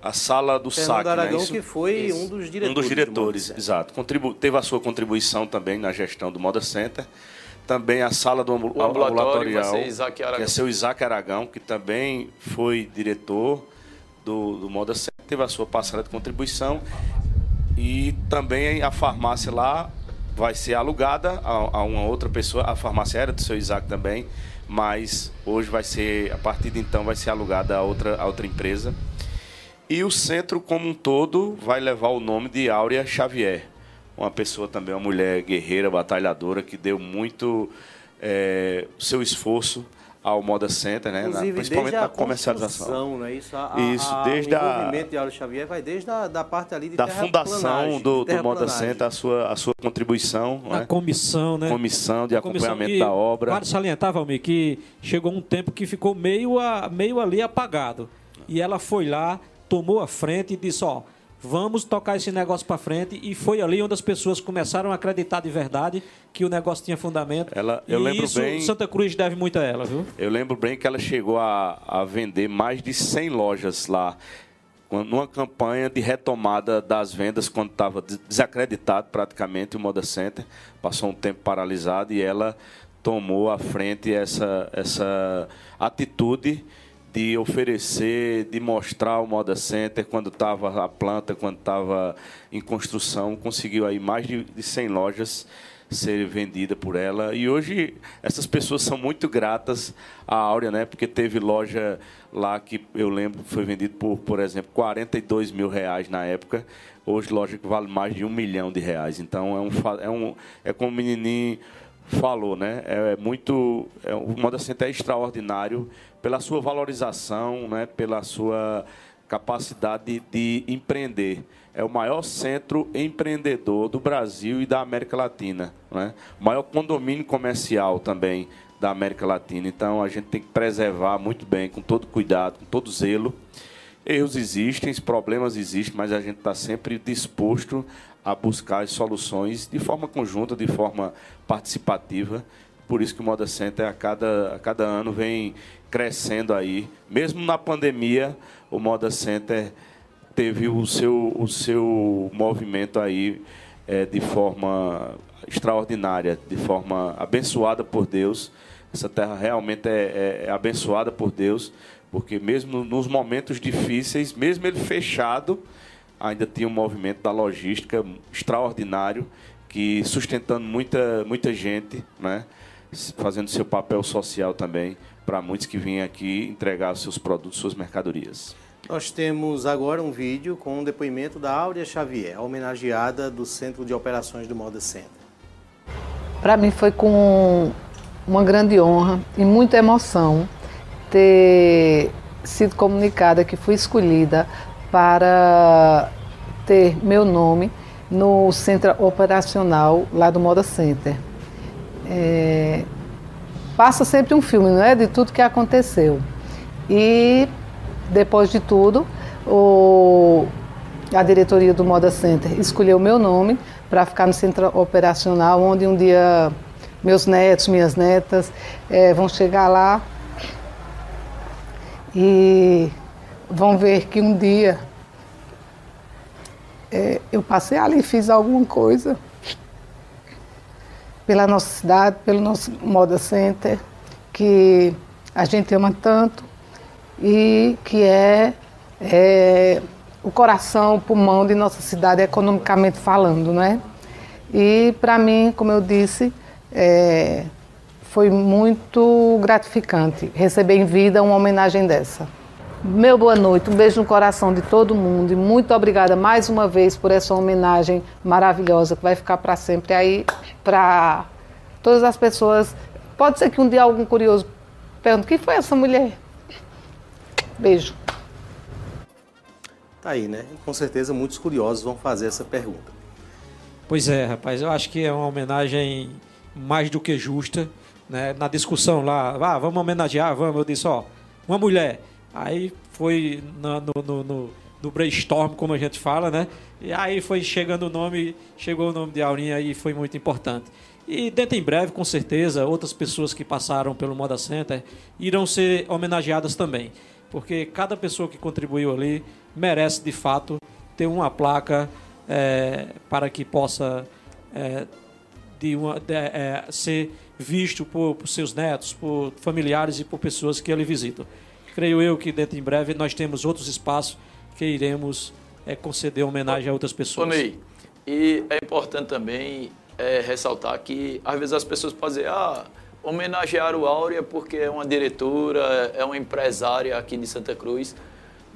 a sala do Fernando SAC, Aragão, né? que foi Isso. um dos diretores. Um dos diretores, exato. Contribu teve a sua contribuição também na gestão do Moda Center. Também a sala do ambulatorial, que é seu Isaac Aragão, que também foi diretor do, do Moda Center, teve a sua parcela de contribuição. E também a farmácia lá vai ser alugada a, a, uma outra pessoa. A farmácia era do seu Isaac também, mas hoje vai ser, a partir de então, vai ser alugada a outra, a outra empresa. E o centro como um todo vai levar o nome de Áurea Xavier uma pessoa também, uma mulher guerreira, batalhadora, que deu muito é, seu esforço ao Moda Center, né? Na, principalmente na comercialização. Né? Isso, a, Isso a, desde o envolvimento a, de Auro Xavier vai desde a da parte ali de da fundação do, do Moda Center, a sua, a sua contribuição. A né? comissão, né? Comissão de a acompanhamento da obra. Vale salientar, Valmir, que chegou um tempo que ficou meio, a, meio ali apagado. E ela foi lá, tomou a frente e disse, ó vamos tocar esse negócio para frente. E foi ali onde as pessoas começaram a acreditar de verdade que o negócio tinha fundamento. Ela, eu e lembro isso bem, Santa Cruz deve muito a ela, viu? Eu lembro bem que ela chegou a, a vender mais de 100 lojas lá numa campanha de retomada das vendas quando estava desacreditado praticamente o Moda Center, passou um tempo paralisado e ela tomou à frente essa, essa atitude de oferecer, de mostrar o Moda Center quando estava a planta, quando estava em construção, conseguiu aí mais de, de 100 lojas ser vendida por ela. E hoje essas pessoas são muito gratas à Áurea, né? Porque teve loja lá que eu lembro foi vendido por, por exemplo, 42 mil reais na época. Hoje loja que vale mais de um milhão de reais. Então é um é um é como o menininho falou, né? É, é muito é, o Moda Center é extraordinário pela sua valorização, né, pela sua capacidade de, empreender. É o maior centro empreendedor do Brasil e da América Latina. Né? O maior condomínio comercial também da América Latina. Então a gente tem que preservar muito bem, com todo cuidado, com todo zelo. Erros existem, problemas existem, mas a gente está sempre disposto a buscar as soluções de forma conjunta, de forma participativa. Por isso que o Moda Center a cada, a cada ano vem crescendo aí. Mesmo na pandemia, o Moda Center teve o seu, o seu movimento aí é, de forma extraordinária, de forma abençoada por Deus. Essa terra realmente é, é, é abençoada por Deus, porque mesmo nos momentos difíceis, mesmo ele fechado, ainda tinha um movimento da logística extraordinário, que sustentando muita, muita gente, né? Fazendo seu papel social também para muitos que vêm aqui entregar seus produtos, suas mercadorias. Nós temos agora um vídeo com um depoimento da Áurea Xavier, homenageada do Centro de Operações do Moda Center. Para mim foi com uma grande honra e muita emoção ter sido comunicada que fui escolhida para ter meu nome no centro operacional lá do Moda Center. É, passa sempre um filme, não é? De tudo que aconteceu. E depois de tudo, o, a diretoria do Moda Center escolheu meu nome para ficar no centro operacional, onde um dia meus netos, minhas netas é, vão chegar lá e vão ver que um dia é, eu passei ali e fiz alguma coisa pela nossa cidade, pelo nosso Moda Center, que a gente ama tanto e que é, é o coração, o pulmão de nossa cidade, economicamente falando, né? E para mim, como eu disse, é, foi muito gratificante receber em vida uma homenagem dessa. Meu boa noite, um beijo no coração de todo mundo e muito obrigada mais uma vez por essa homenagem maravilhosa que vai ficar para sempre aí para todas as pessoas. Pode ser que um dia algum curioso pergunte: quem foi essa mulher? Beijo. Tá aí, né? Com certeza muitos curiosos vão fazer essa pergunta. Pois é, rapaz, eu acho que é uma homenagem mais do que justa. Né? Na discussão lá, ah, vamos homenagear, vamos. Eu disse, ó, uma mulher Aí foi no, no, no, no, brainstorm, como a gente fala, né? E aí foi chegando o nome, chegou o nome de Aurinha e foi muito importante. E dentro em breve, com certeza, outras pessoas que passaram pelo Moda Center irão ser homenageadas também. Porque cada pessoa que contribuiu ali merece, de fato, ter uma placa é, para que possa é, de uma, de, é, ser visto por, por seus netos, por familiares e por pessoas que ele visitam creio eu que dentro em breve nós temos outros espaços que iremos é, conceder homenagem a outras pessoas. Ney, e é importante também é, ressaltar que às vezes as pessoas podem dizer, ah, homenagear o Áurea porque é uma diretora, é uma empresária aqui de Santa Cruz,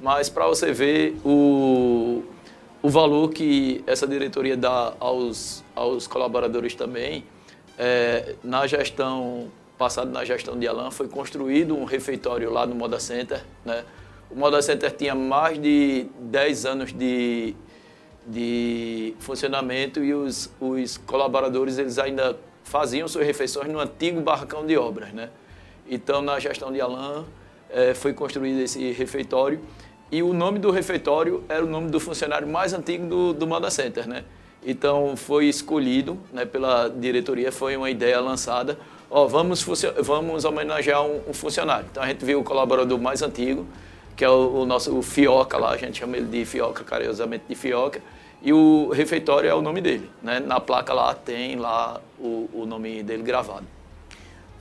mas para você ver o, o valor que essa diretoria dá aos, aos colaboradores também, é, na gestão passado na gestão de Alan, foi construído um refeitório lá no Moda Center. Né? O Moda Center tinha mais de 10 anos de, de funcionamento e os, os colaboradores eles ainda faziam suas refeições no antigo barracão de obras. Né? Então, na gestão de Alan, é, foi construído esse refeitório e o nome do refeitório era o nome do funcionário mais antigo do, do Moda Center. Né? Então, foi escolhido né, pela diretoria, foi uma ideia lançada ó, vamos, vamos homenagear um, um, funcionário. Então a gente viu o colaborador mais antigo, que é o, o, nosso o Fioca lá, a gente chama ele de Fioca, carinhosamente de Fioca, e o refeitório é o nome dele. Né? Na placa lá tem lá o, o nome dele gravado.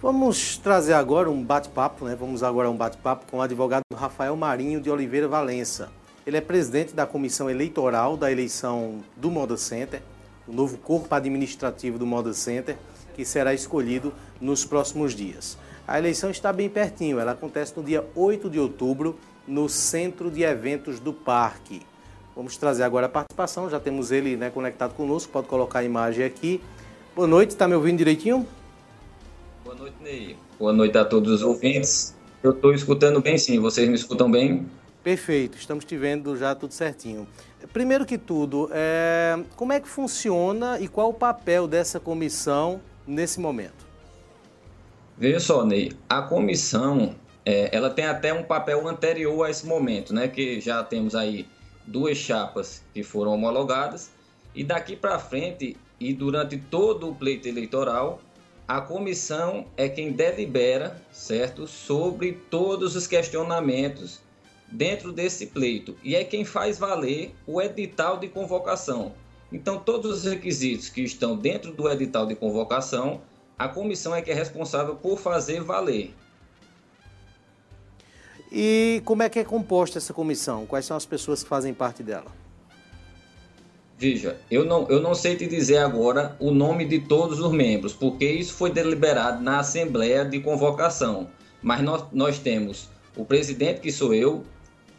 Vamos trazer agora um bate-papo, né? Vamos agora um bate-papo com o advogado Rafael Marinho de Oliveira Valença. Ele é presidente da comissão eleitoral da eleição do Moda Center, o novo corpo administrativo do Moda Center que será escolhido nos próximos dias. A eleição está bem pertinho, ela acontece no dia 8 de outubro, no Centro de Eventos do Parque. Vamos trazer agora a participação, já temos ele né, conectado conosco, pode colocar a imagem aqui. Boa noite, está me ouvindo direitinho? Boa noite, Ney. Boa noite a todos os ouvintes. Eu estou escutando bem sim, vocês me escutam bem? Perfeito, estamos te vendo já tudo certinho. Primeiro que tudo, é... como é que funciona e qual o papel dessa comissão nesse momento? Veja só, Ney, a comissão é, ela tem até um papel anterior a esse momento, né? Que já temos aí duas chapas que foram homologadas e daqui para frente e durante todo o pleito eleitoral a comissão é quem delibera, certo, sobre todos os questionamentos dentro desse pleito e é quem faz valer o edital de convocação. Então, todos os requisitos que estão dentro do edital de convocação, a comissão é que é responsável por fazer valer. E como é que é composta essa comissão? Quais são as pessoas que fazem parte dela? Veja, eu não, eu não sei te dizer agora o nome de todos os membros, porque isso foi deliberado na Assembleia de Convocação. Mas nós, nós temos o presidente, que sou eu,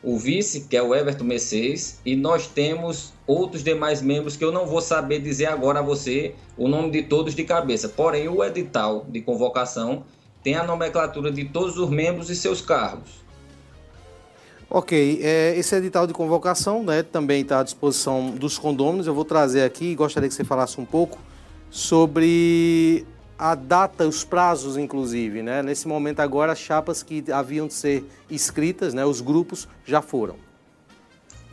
o vice, que é o Everton Mercedes, e nós temos outros demais membros que eu não vou saber dizer agora a você o nome de todos de cabeça. Porém, o edital de convocação tem a nomenclatura de todos os membros e seus cargos. Ok, é, esse edital de convocação né, também está à disposição dos condôminos. Eu vou trazer aqui gostaria que você falasse um pouco sobre a data, os prazos, inclusive. Né? Nesse momento agora, as chapas que haviam de ser inscritas, né, os grupos, já foram.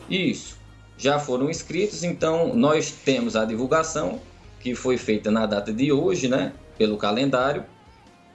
Isso, já foram inscritos, então nós temos a divulgação que foi feita na data de hoje, né, pelo calendário,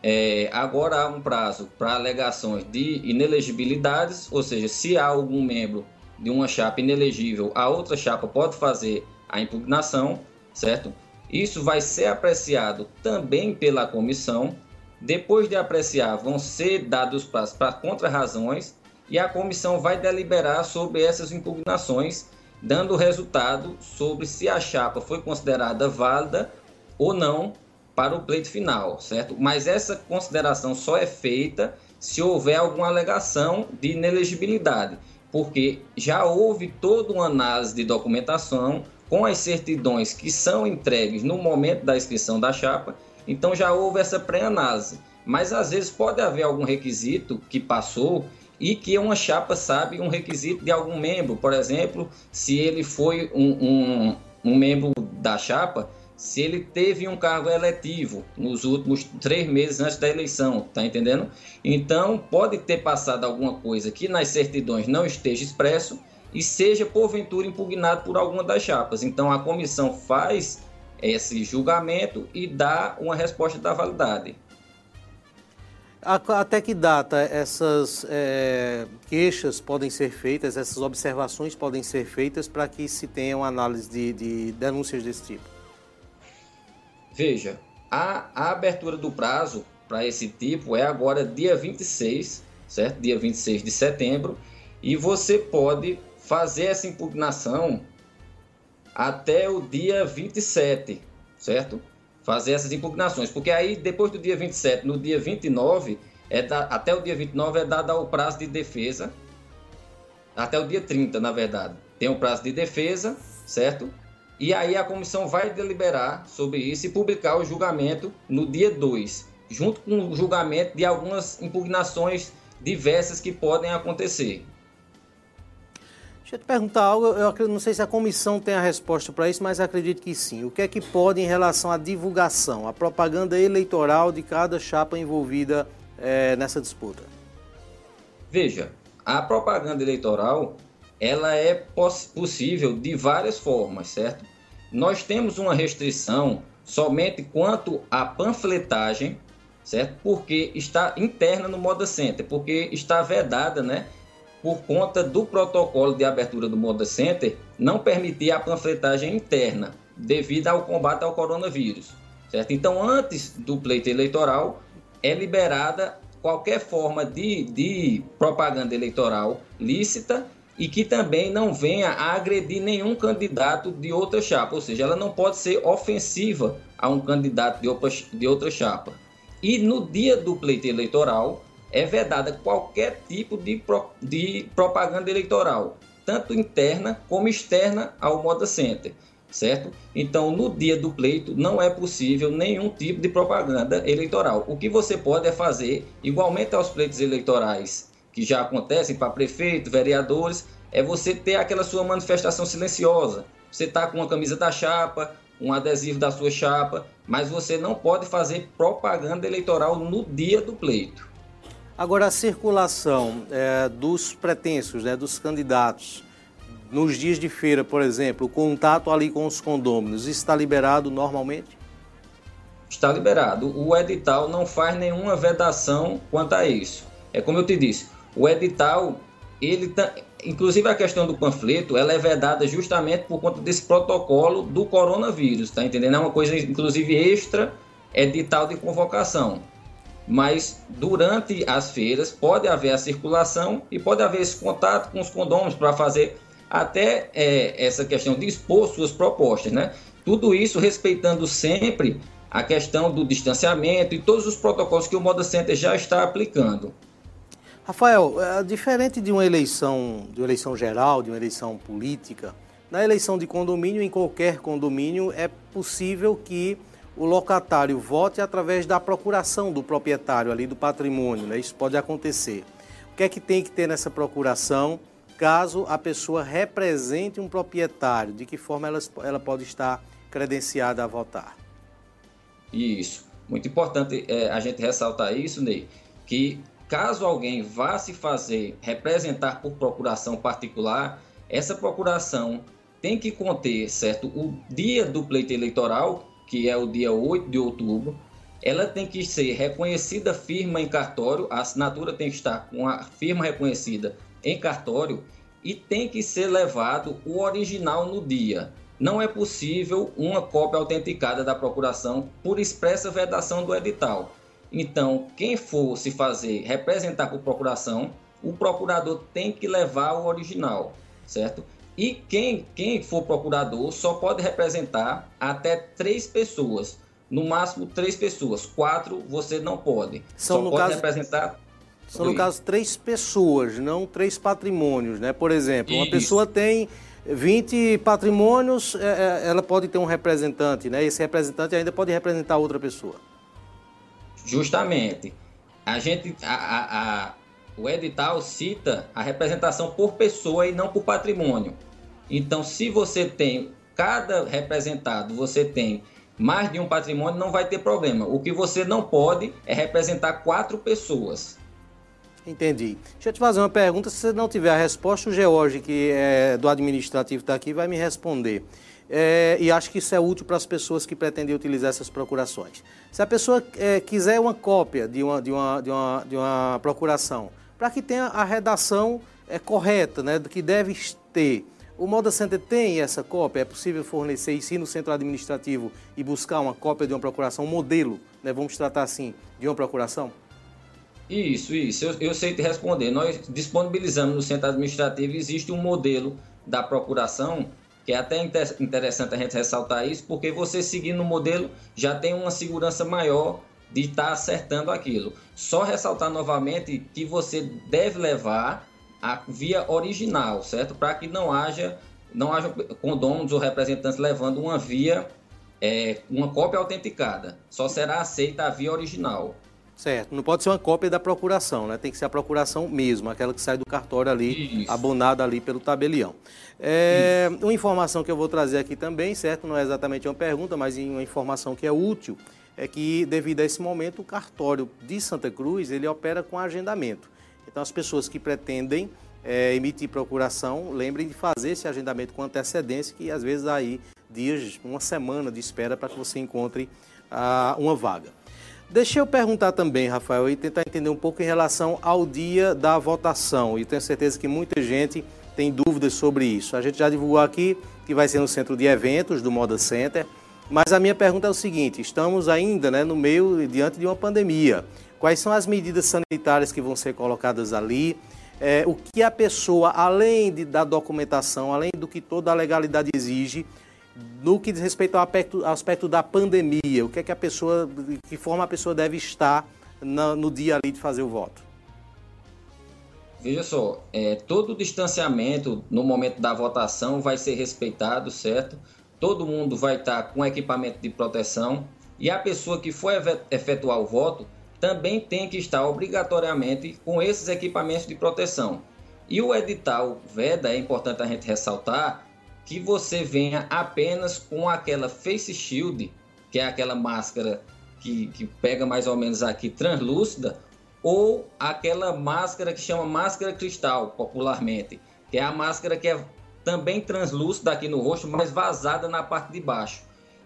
é, agora há um prazo para alegações de inelegibilidades, ou seja, se há algum membro de uma chapa inelegível, a outra chapa pode fazer a impugnação, certo? Isso vai ser apreciado também pela comissão. Depois de apreciar, vão ser dados prazos para contrarrazões e a comissão vai deliberar sobre essas impugnações, dando resultado sobre se a chapa foi considerada válida ou não para o pleito final, certo? Mas essa consideração só é feita se houver alguma alegação de inelegibilidade, porque já houve toda uma análise de documentação com as certidões que são entregues no momento da inscrição da chapa, então já houve essa pré-análise. Mas às vezes pode haver algum requisito que passou e que uma chapa sabe um requisito de algum membro, por exemplo, se ele foi um, um, um membro da chapa se ele teve um cargo eletivo nos últimos três meses antes da eleição, tá entendendo? Então pode ter passado alguma coisa que nas certidões não esteja expresso e seja porventura impugnado por alguma das chapas. Então a comissão faz esse julgamento e dá uma resposta da validade. Até que data essas é, queixas podem ser feitas, essas observações podem ser feitas para que se tenha uma análise de, de denúncias desse tipo? Veja, a, a abertura do prazo para esse tipo é agora dia 26, certo? Dia 26 de setembro, e você pode fazer essa impugnação até o dia 27, certo? Fazer essas impugnações, porque aí depois do dia 27, no dia 29, é da, até o dia 29 é dado o prazo de defesa, até o dia 30, na verdade. Tem o prazo de defesa, certo? E aí a comissão vai deliberar sobre isso e publicar o julgamento no dia 2, junto com o julgamento de algumas impugnações diversas que podem acontecer. Deixa eu te perguntar algo, eu não sei se a comissão tem a resposta para isso, mas acredito que sim. O que é que pode em relação à divulgação, à propaganda eleitoral de cada chapa envolvida é, nessa disputa? Veja, a propaganda eleitoral ela é poss possível de várias formas, certo? Nós temos uma restrição somente quanto à panfletagem, certo? Porque está interna no Moda Center, porque está vedada, né? Por conta do protocolo de abertura do Moda Center, não permitir a panfletagem interna, devido ao combate ao coronavírus, certo? Então, antes do pleito eleitoral, é liberada qualquer forma de, de propaganda eleitoral lícita e que também não venha a agredir nenhum candidato de outra chapa, ou seja, ela não pode ser ofensiva a um candidato de outra chapa. E no dia do pleito eleitoral é vedada qualquer tipo de, pro, de propaganda eleitoral, tanto interna como externa ao Moda Center, certo? Então, no dia do pleito não é possível nenhum tipo de propaganda eleitoral. O que você pode é fazer, igualmente aos pleitos eleitorais que já acontecem para prefeito, vereadores, é você ter aquela sua manifestação silenciosa. Você está com uma camisa da chapa, um adesivo da sua chapa, mas você não pode fazer propaganda eleitoral no dia do pleito. Agora, a circulação é, dos pretensos, né, dos candidatos, nos dias de feira, por exemplo, o contato ali com os condôminos, está liberado normalmente? Está liberado. O edital não faz nenhuma vedação quanto a isso. É como eu te disse, o edital ele tá, inclusive a questão do panfleto, ela é vedada justamente por conta desse protocolo do coronavírus, tá entendendo? É uma coisa inclusive extra edital de convocação. Mas durante as feiras pode haver a circulação e pode haver esse contato com os condôminos para fazer até é, essa questão de expor suas propostas, né? Tudo isso respeitando sempre a questão do distanciamento e todos os protocolos que o Moda Center já está aplicando. Rafael, é, diferente de uma eleição, de uma eleição geral, de uma eleição política, na eleição de condomínio, em qualquer condomínio, é possível que o locatário vote através da procuração do proprietário ali do patrimônio, né? Isso pode acontecer. O que é que tem que ter nessa procuração caso a pessoa represente um proprietário? De que forma ela, ela pode estar credenciada a votar? Isso. Muito importante é, a gente ressaltar isso, Ney, que Caso alguém vá se fazer representar por procuração particular, essa procuração tem que conter, certo, o dia do pleito eleitoral, que é o dia 8 de outubro, ela tem que ser reconhecida firma em cartório, a assinatura tem que estar com a firma reconhecida em cartório e tem que ser levado o original no dia. Não é possível uma cópia autenticada da procuração por expressa vedação do edital. Então, quem for se fazer representar por procuração, o procurador tem que levar o original, certo? E quem, quem for procurador só pode representar até três pessoas. No máximo três pessoas. Quatro você não pode. São, só no pode caso, representar. São, no caso, três pessoas, não três patrimônios, né? Por exemplo, uma Isso. pessoa tem 20 patrimônios, é, é, ela pode ter um representante, né? Esse representante ainda pode representar outra pessoa. Justamente. A gente, a, a, a, o edital cita a representação por pessoa e não por patrimônio. Então, se você tem cada representado, você tem mais de um patrimônio, não vai ter problema. O que você não pode é representar quatro pessoas. Entendi. Deixa eu te fazer uma pergunta. Se você não tiver a resposta, o George, que é do administrativo, está aqui, vai me responder é, e acho que isso é útil para as pessoas que pretendem utilizar essas procurações. Se a pessoa é, quiser uma cópia de uma, de uma, de uma, de uma procuração, para que tenha a redação é, correta, né, que deve ter, o Moda Center tem essa cópia? É possível fornecer isso no centro administrativo e buscar uma cópia de uma procuração, um modelo, né, vamos tratar assim, de uma procuração? Isso, isso. Eu, eu sei te responder. Nós disponibilizamos no centro administrativo, existe um modelo da procuração que é até interessante a gente ressaltar isso, porque você seguindo o modelo já tem uma segurança maior de estar acertando aquilo. Só ressaltar novamente que você deve levar a via original, certo? Para que não haja não haja condôminos ou representantes levando uma via, é, uma cópia autenticada. Só será aceita a via original. Certo, não pode ser uma cópia da procuração, né? Tem que ser a procuração mesmo, aquela que sai do cartório ali, Isso. abonada ali pelo tabelião. É, uma informação que eu vou trazer aqui também, certo? Não é exatamente uma pergunta, mas uma informação que é útil, é que devido a esse momento o cartório de Santa Cruz ele opera com agendamento. Então as pessoas que pretendem é, emitir procuração, lembrem de fazer esse agendamento com antecedência, que às vezes aí dias, uma semana de espera para que você encontre ah, uma vaga. Deixa eu perguntar também, Rafael, e tentar entender um pouco em relação ao dia da votação. E tenho certeza que muita gente tem dúvidas sobre isso. A gente já divulgou aqui que vai ser no centro de eventos do Moda Center, mas a minha pergunta é o seguinte: estamos ainda né, no meio, diante de uma pandemia. Quais são as medidas sanitárias que vão ser colocadas ali? É, o que a pessoa, além de, da documentação, além do que toda a legalidade exige, no que diz respeito ao aspecto, aspecto da pandemia, o que é que a pessoa, de que forma a pessoa deve estar na, no dia ali de fazer o voto? Veja só, é, todo o distanciamento no momento da votação vai ser respeitado, certo? Todo mundo vai estar com equipamento de proteção e a pessoa que for efetuar o voto também tem que estar obrigatoriamente com esses equipamentos de proteção. E o edital VEDA, é importante a gente ressaltar, que você venha apenas com aquela face shield, que é aquela máscara que, que pega mais ou menos aqui translúcida, ou aquela máscara que chama máscara cristal, popularmente, que é a máscara que é também translúcida aqui no rosto, mas vazada na parte de baixo.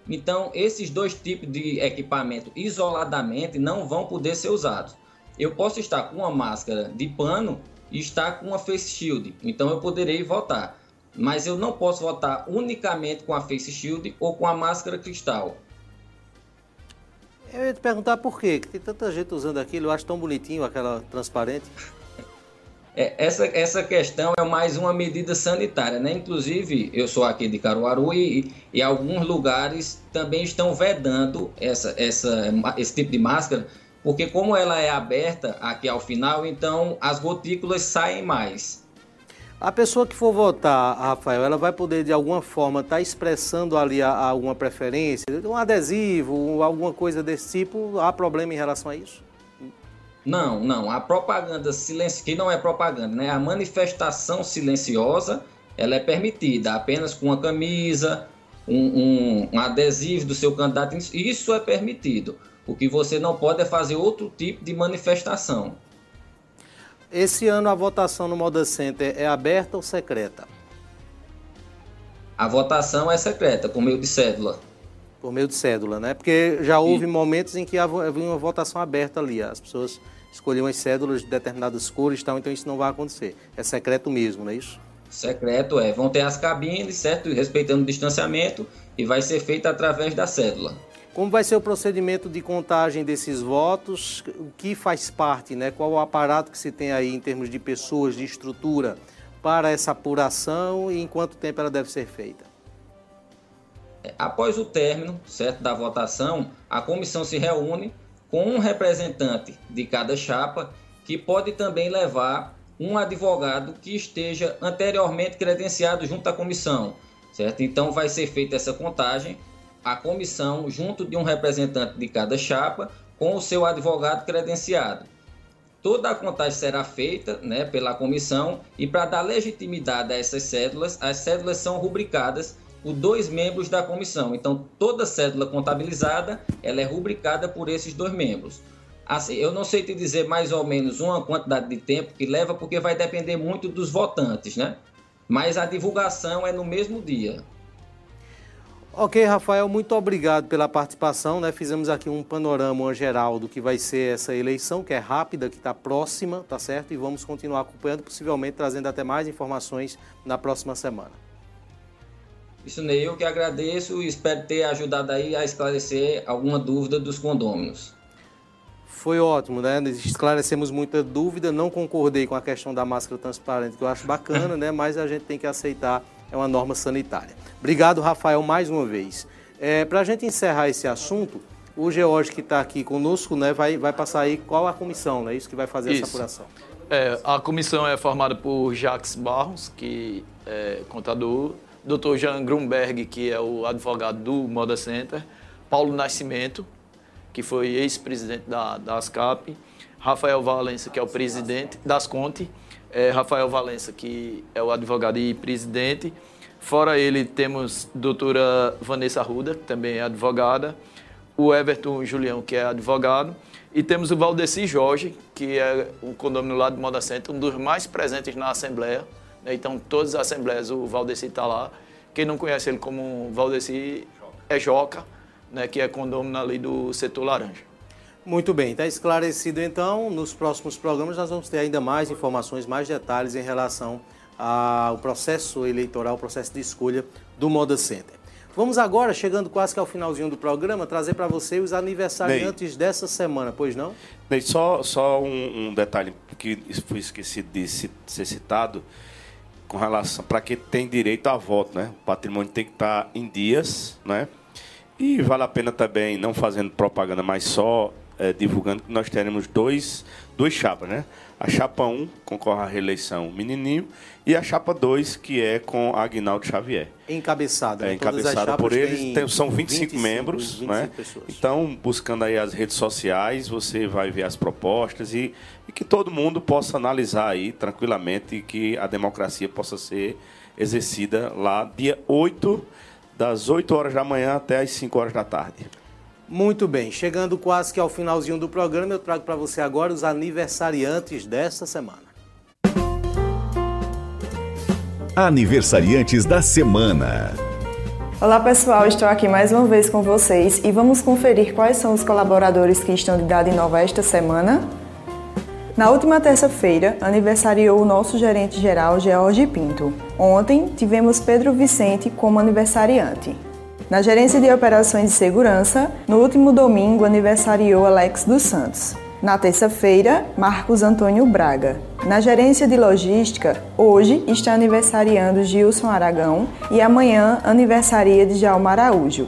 Então, esses dois tipos de equipamento isoladamente não vão poder ser usados. Eu posso estar com uma máscara de pano e está com uma face shield. Então eu poderei votar. Mas eu não posso votar unicamente com a face shield ou com a máscara cristal. Eu ia te perguntar por quê, que tem tanta gente usando aquilo, eu acho tão bonitinho aquela transparente. É, essa, essa questão é mais uma medida sanitária, né? Inclusive, eu sou aqui de Caruaru e, e alguns lugares também estão vedando essa, essa, esse tipo de máscara, porque como ela é aberta aqui ao final, então as gotículas saem mais. A pessoa que for votar, Rafael, ela vai poder de alguma forma estar tá expressando ali alguma preferência, um adesivo, alguma coisa desse tipo, há problema em relação a isso? Não, não. A propaganda silenciosa, que não é propaganda, né? A manifestação silenciosa, ela é permitida apenas com uma camisa, um, um, um adesivo do seu candidato. Isso é permitido. O que você não pode é fazer outro tipo de manifestação. Esse ano a votação no Moda Center é aberta ou secreta? A votação é secreta, por meio de cédula. Por meio de cédula, né? Porque já houve e... momentos em que havia uma votação aberta ali. As pessoas escolhiam as cédulas de determinadas cores e tal, então isso não vai acontecer. É secreto mesmo, não é isso? Secreto é. Vão ter as cabines, certo? Respeitando o distanciamento e vai ser feito através da cédula. Como vai ser o procedimento de contagem desses votos? O que faz parte, né? Qual o aparato que se tem aí em termos de pessoas, de estrutura para essa apuração e em quanto tempo ela deve ser feita? Após o término, certo, da votação, a comissão se reúne com um representante de cada chapa, que pode também levar um advogado que esteja anteriormente credenciado junto à comissão, certo? Então vai ser feita essa contagem a comissão junto de um representante de cada chapa com o seu advogado credenciado. Toda a contagem será feita né, pela comissão e para dar legitimidade a essas cédulas, as cédulas são rubricadas por dois membros da comissão. Então, toda cédula contabilizada ela é rubricada por esses dois membros. Assim, eu não sei te dizer mais ou menos uma quantidade de tempo que leva, porque vai depender muito dos votantes, né? Mas a divulgação é no mesmo dia. Ok, Rafael, muito obrigado pela participação. Né? Fizemos aqui um panorama geral do que vai ser essa eleição, que é rápida, que está próxima, tá certo? E vamos continuar acompanhando, possivelmente trazendo até mais informações na próxima semana. Isso, Ney, eu que agradeço e espero ter ajudado aí a esclarecer alguma dúvida dos condôminos. Foi ótimo, né? Esclarecemos muita dúvida, não concordei com a questão da máscara transparente, que eu acho bacana, né? Mas a gente tem que aceitar, é uma norma sanitária. Obrigado, Rafael, mais uma vez. É, Para a gente encerrar esse assunto, o George que está aqui conosco né, vai, vai passar aí qual a comissão, né? Isso que vai fazer Isso. essa apuração. É, a comissão é formada por Jacques Barros, que é contador, Dr. Jean Grunberg, que é o advogado do Moda Center, Paulo Nascimento, que foi ex-presidente da, da ASCAP, Rafael Valença, que é o presidente das Conte, é, Rafael Valença, que é o advogado e presidente, Fora ele, temos a doutora Vanessa Ruda, que também é advogada, o Everton Julião, que é advogado, e temos o Valdeci Jorge, que é o condomínio lá do Moda Center, um dos mais presentes na Assembleia. Né? Então, todas as Assembleias o Valdeci está lá. Quem não conhece ele como Valdeci é Joca, né? que é condomínio ali do setor laranja. Muito bem, está esclarecido então. Nos próximos programas nós vamos ter ainda mais informações, mais detalhes em relação o processo eleitoral, o processo de escolha do Moda Center. Vamos agora, chegando quase que ao finalzinho do programa, trazer para você os aniversariantes Ney, dessa semana, pois não? Ney, só, só um, um, detalhe que foi esquecido de ser citado com relação para quem tem direito a voto, né? O patrimônio tem que estar em dias, né? E vale a pena também, não fazendo propaganda, mas só é, divulgando que nós teremos dois, dois chapas, né? A chapa 1 concorre à reeleição Menininho e a chapa 2, que é com Agnaldo Xavier. Encabeçada. É encabeçada por eles. Tem, são 25, 25 membros, 25 né? Pessoas. Então, buscando aí as redes sociais, você vai ver as propostas e, e que todo mundo possa analisar aí tranquilamente e que a democracia possa ser exercida lá dia 8, das 8 horas da manhã até as 5 horas da tarde. Muito bem, chegando quase que ao finalzinho do programa, eu trago para você agora os aniversariantes desta semana. Aniversariantes da semana. Olá pessoal, estou aqui mais uma vez com vocês e vamos conferir quais são os colaboradores que estão de idade nova esta semana. Na última terça-feira, aniversariou o nosso gerente-geral George Pinto. Ontem, tivemos Pedro Vicente como aniversariante. Na gerência de operações de segurança, no último domingo, aniversariou Alex dos Santos. Na terça-feira, Marcos Antônio Braga. Na gerência de logística, hoje está aniversariando Gilson Aragão e amanhã aniversaria de Jalma Araújo.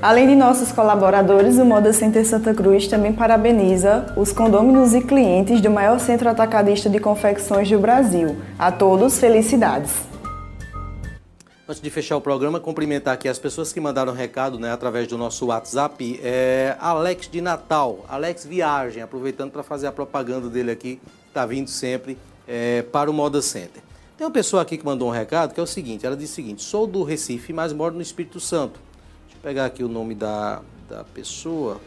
Além de nossos colaboradores, o Moda Center Santa Cruz também parabeniza os condôminos e clientes do maior centro atacadista de confecções do Brasil. A todos, felicidades! Antes de fechar o programa, cumprimentar aqui as pessoas que mandaram recado né, através do nosso WhatsApp. É Alex de Natal, Alex Viagem, aproveitando para fazer a propaganda dele aqui, está vindo sempre é, para o Moda Center. Tem uma pessoa aqui que mandou um recado que é o seguinte: ela diz o seguinte, sou do Recife, mas moro no Espírito Santo. Deixa eu pegar aqui o nome da, da pessoa.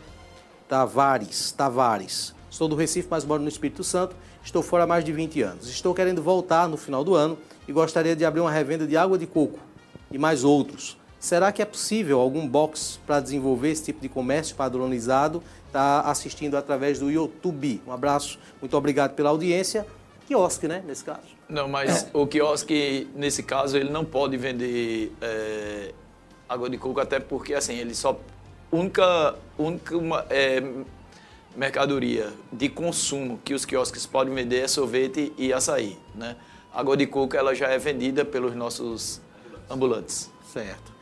Tavares, Tavares. Sou do Recife, mas moro no Espírito Santo. Estou fora há mais de 20 anos. Estou querendo voltar no final do ano e gostaria de abrir uma revenda de água de coco e mais outros. Será que é possível algum box para desenvolver esse tipo de comércio padronizado? Está assistindo através do YouTube. Um abraço, muito obrigado pela audiência. Quiosque, né, nesse caso? Não, mas é. o quiosque, nesse caso, ele não pode vender é, água de coco, até porque, assim, ele só... Única, única uma, é, mercadoria de consumo que os quiosques podem vender é sorvete e açaí, né? A água de coco, ela já é vendida pelos nossos ambulantes. Certo.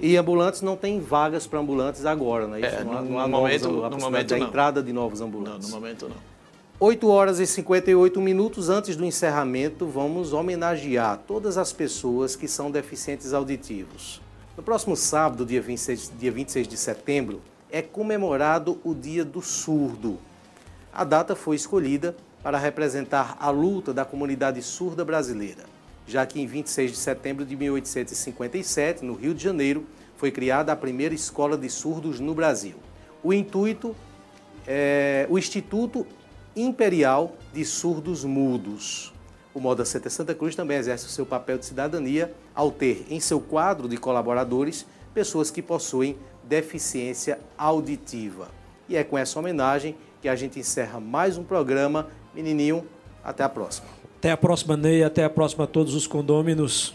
E ambulantes não tem vagas para ambulantes agora, né? Isso é, não, no, no momento, no momento da não. entrada de novos ambulantes. Não, no momento não. 8 horas e 58 minutos antes do encerramento, vamos homenagear todas as pessoas que são deficientes auditivos. No próximo sábado, dia 26, dia 26 de setembro, é comemorado o Dia do Surdo. A data foi escolhida para representar a luta da comunidade surda brasileira já que em 26 de setembro de 1857, no Rio de Janeiro, foi criada a primeira escola de surdos no Brasil. O intuito é o Instituto Imperial de Surdos Mudos. O Moda Center Santa Cruz também exerce o seu papel de cidadania ao ter em seu quadro de colaboradores pessoas que possuem deficiência auditiva. E é com essa homenagem que a gente encerra mais um programa. Menininho, até a próxima. Até a próxima, Ney. Até a próxima a todos os condôminos.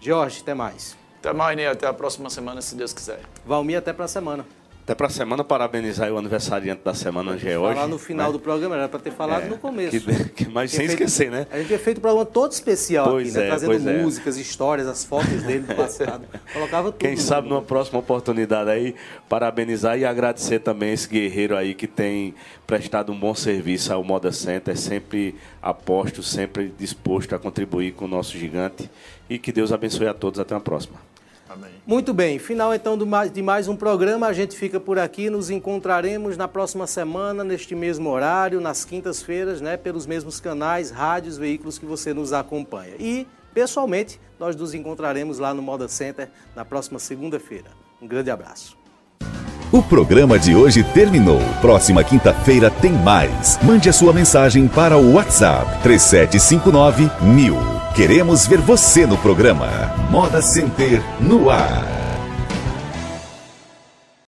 Jorge, até mais. Até mais, Ney. Até a próxima semana, se Deus quiser. Valmir, até para a semana. Até para a semana, parabenizar o aniversariante da semana, hoje. Falar no final né? do programa, era para ter falado é, no começo. Que, que, mas sem feito, esquecer, né? A gente tinha feito um programa todo especial pois aqui, né? É, Trazendo é. músicas, é. histórias, as fotos dele do passado. Colocava tudo. Quem sabe numa próxima oportunidade aí, parabenizar e agradecer também esse guerreiro aí que tem prestado um bom serviço ao Moda Center, sempre aposto, sempre disposto a contribuir com o nosso gigante. E que Deus abençoe a todos. Até a próxima. Amém. Muito bem, final então de mais um programa. A gente fica por aqui. Nos encontraremos na próxima semana, neste mesmo horário, nas quintas-feiras, né, pelos mesmos canais, rádios, veículos que você nos acompanha. E, pessoalmente, nós nos encontraremos lá no Moda Center na próxima segunda-feira. Um grande abraço. O programa de hoje terminou. Próxima quinta-feira tem mais. Mande a sua mensagem para o WhatsApp 3759 mil. Queremos ver você no programa. Moda Center no ar.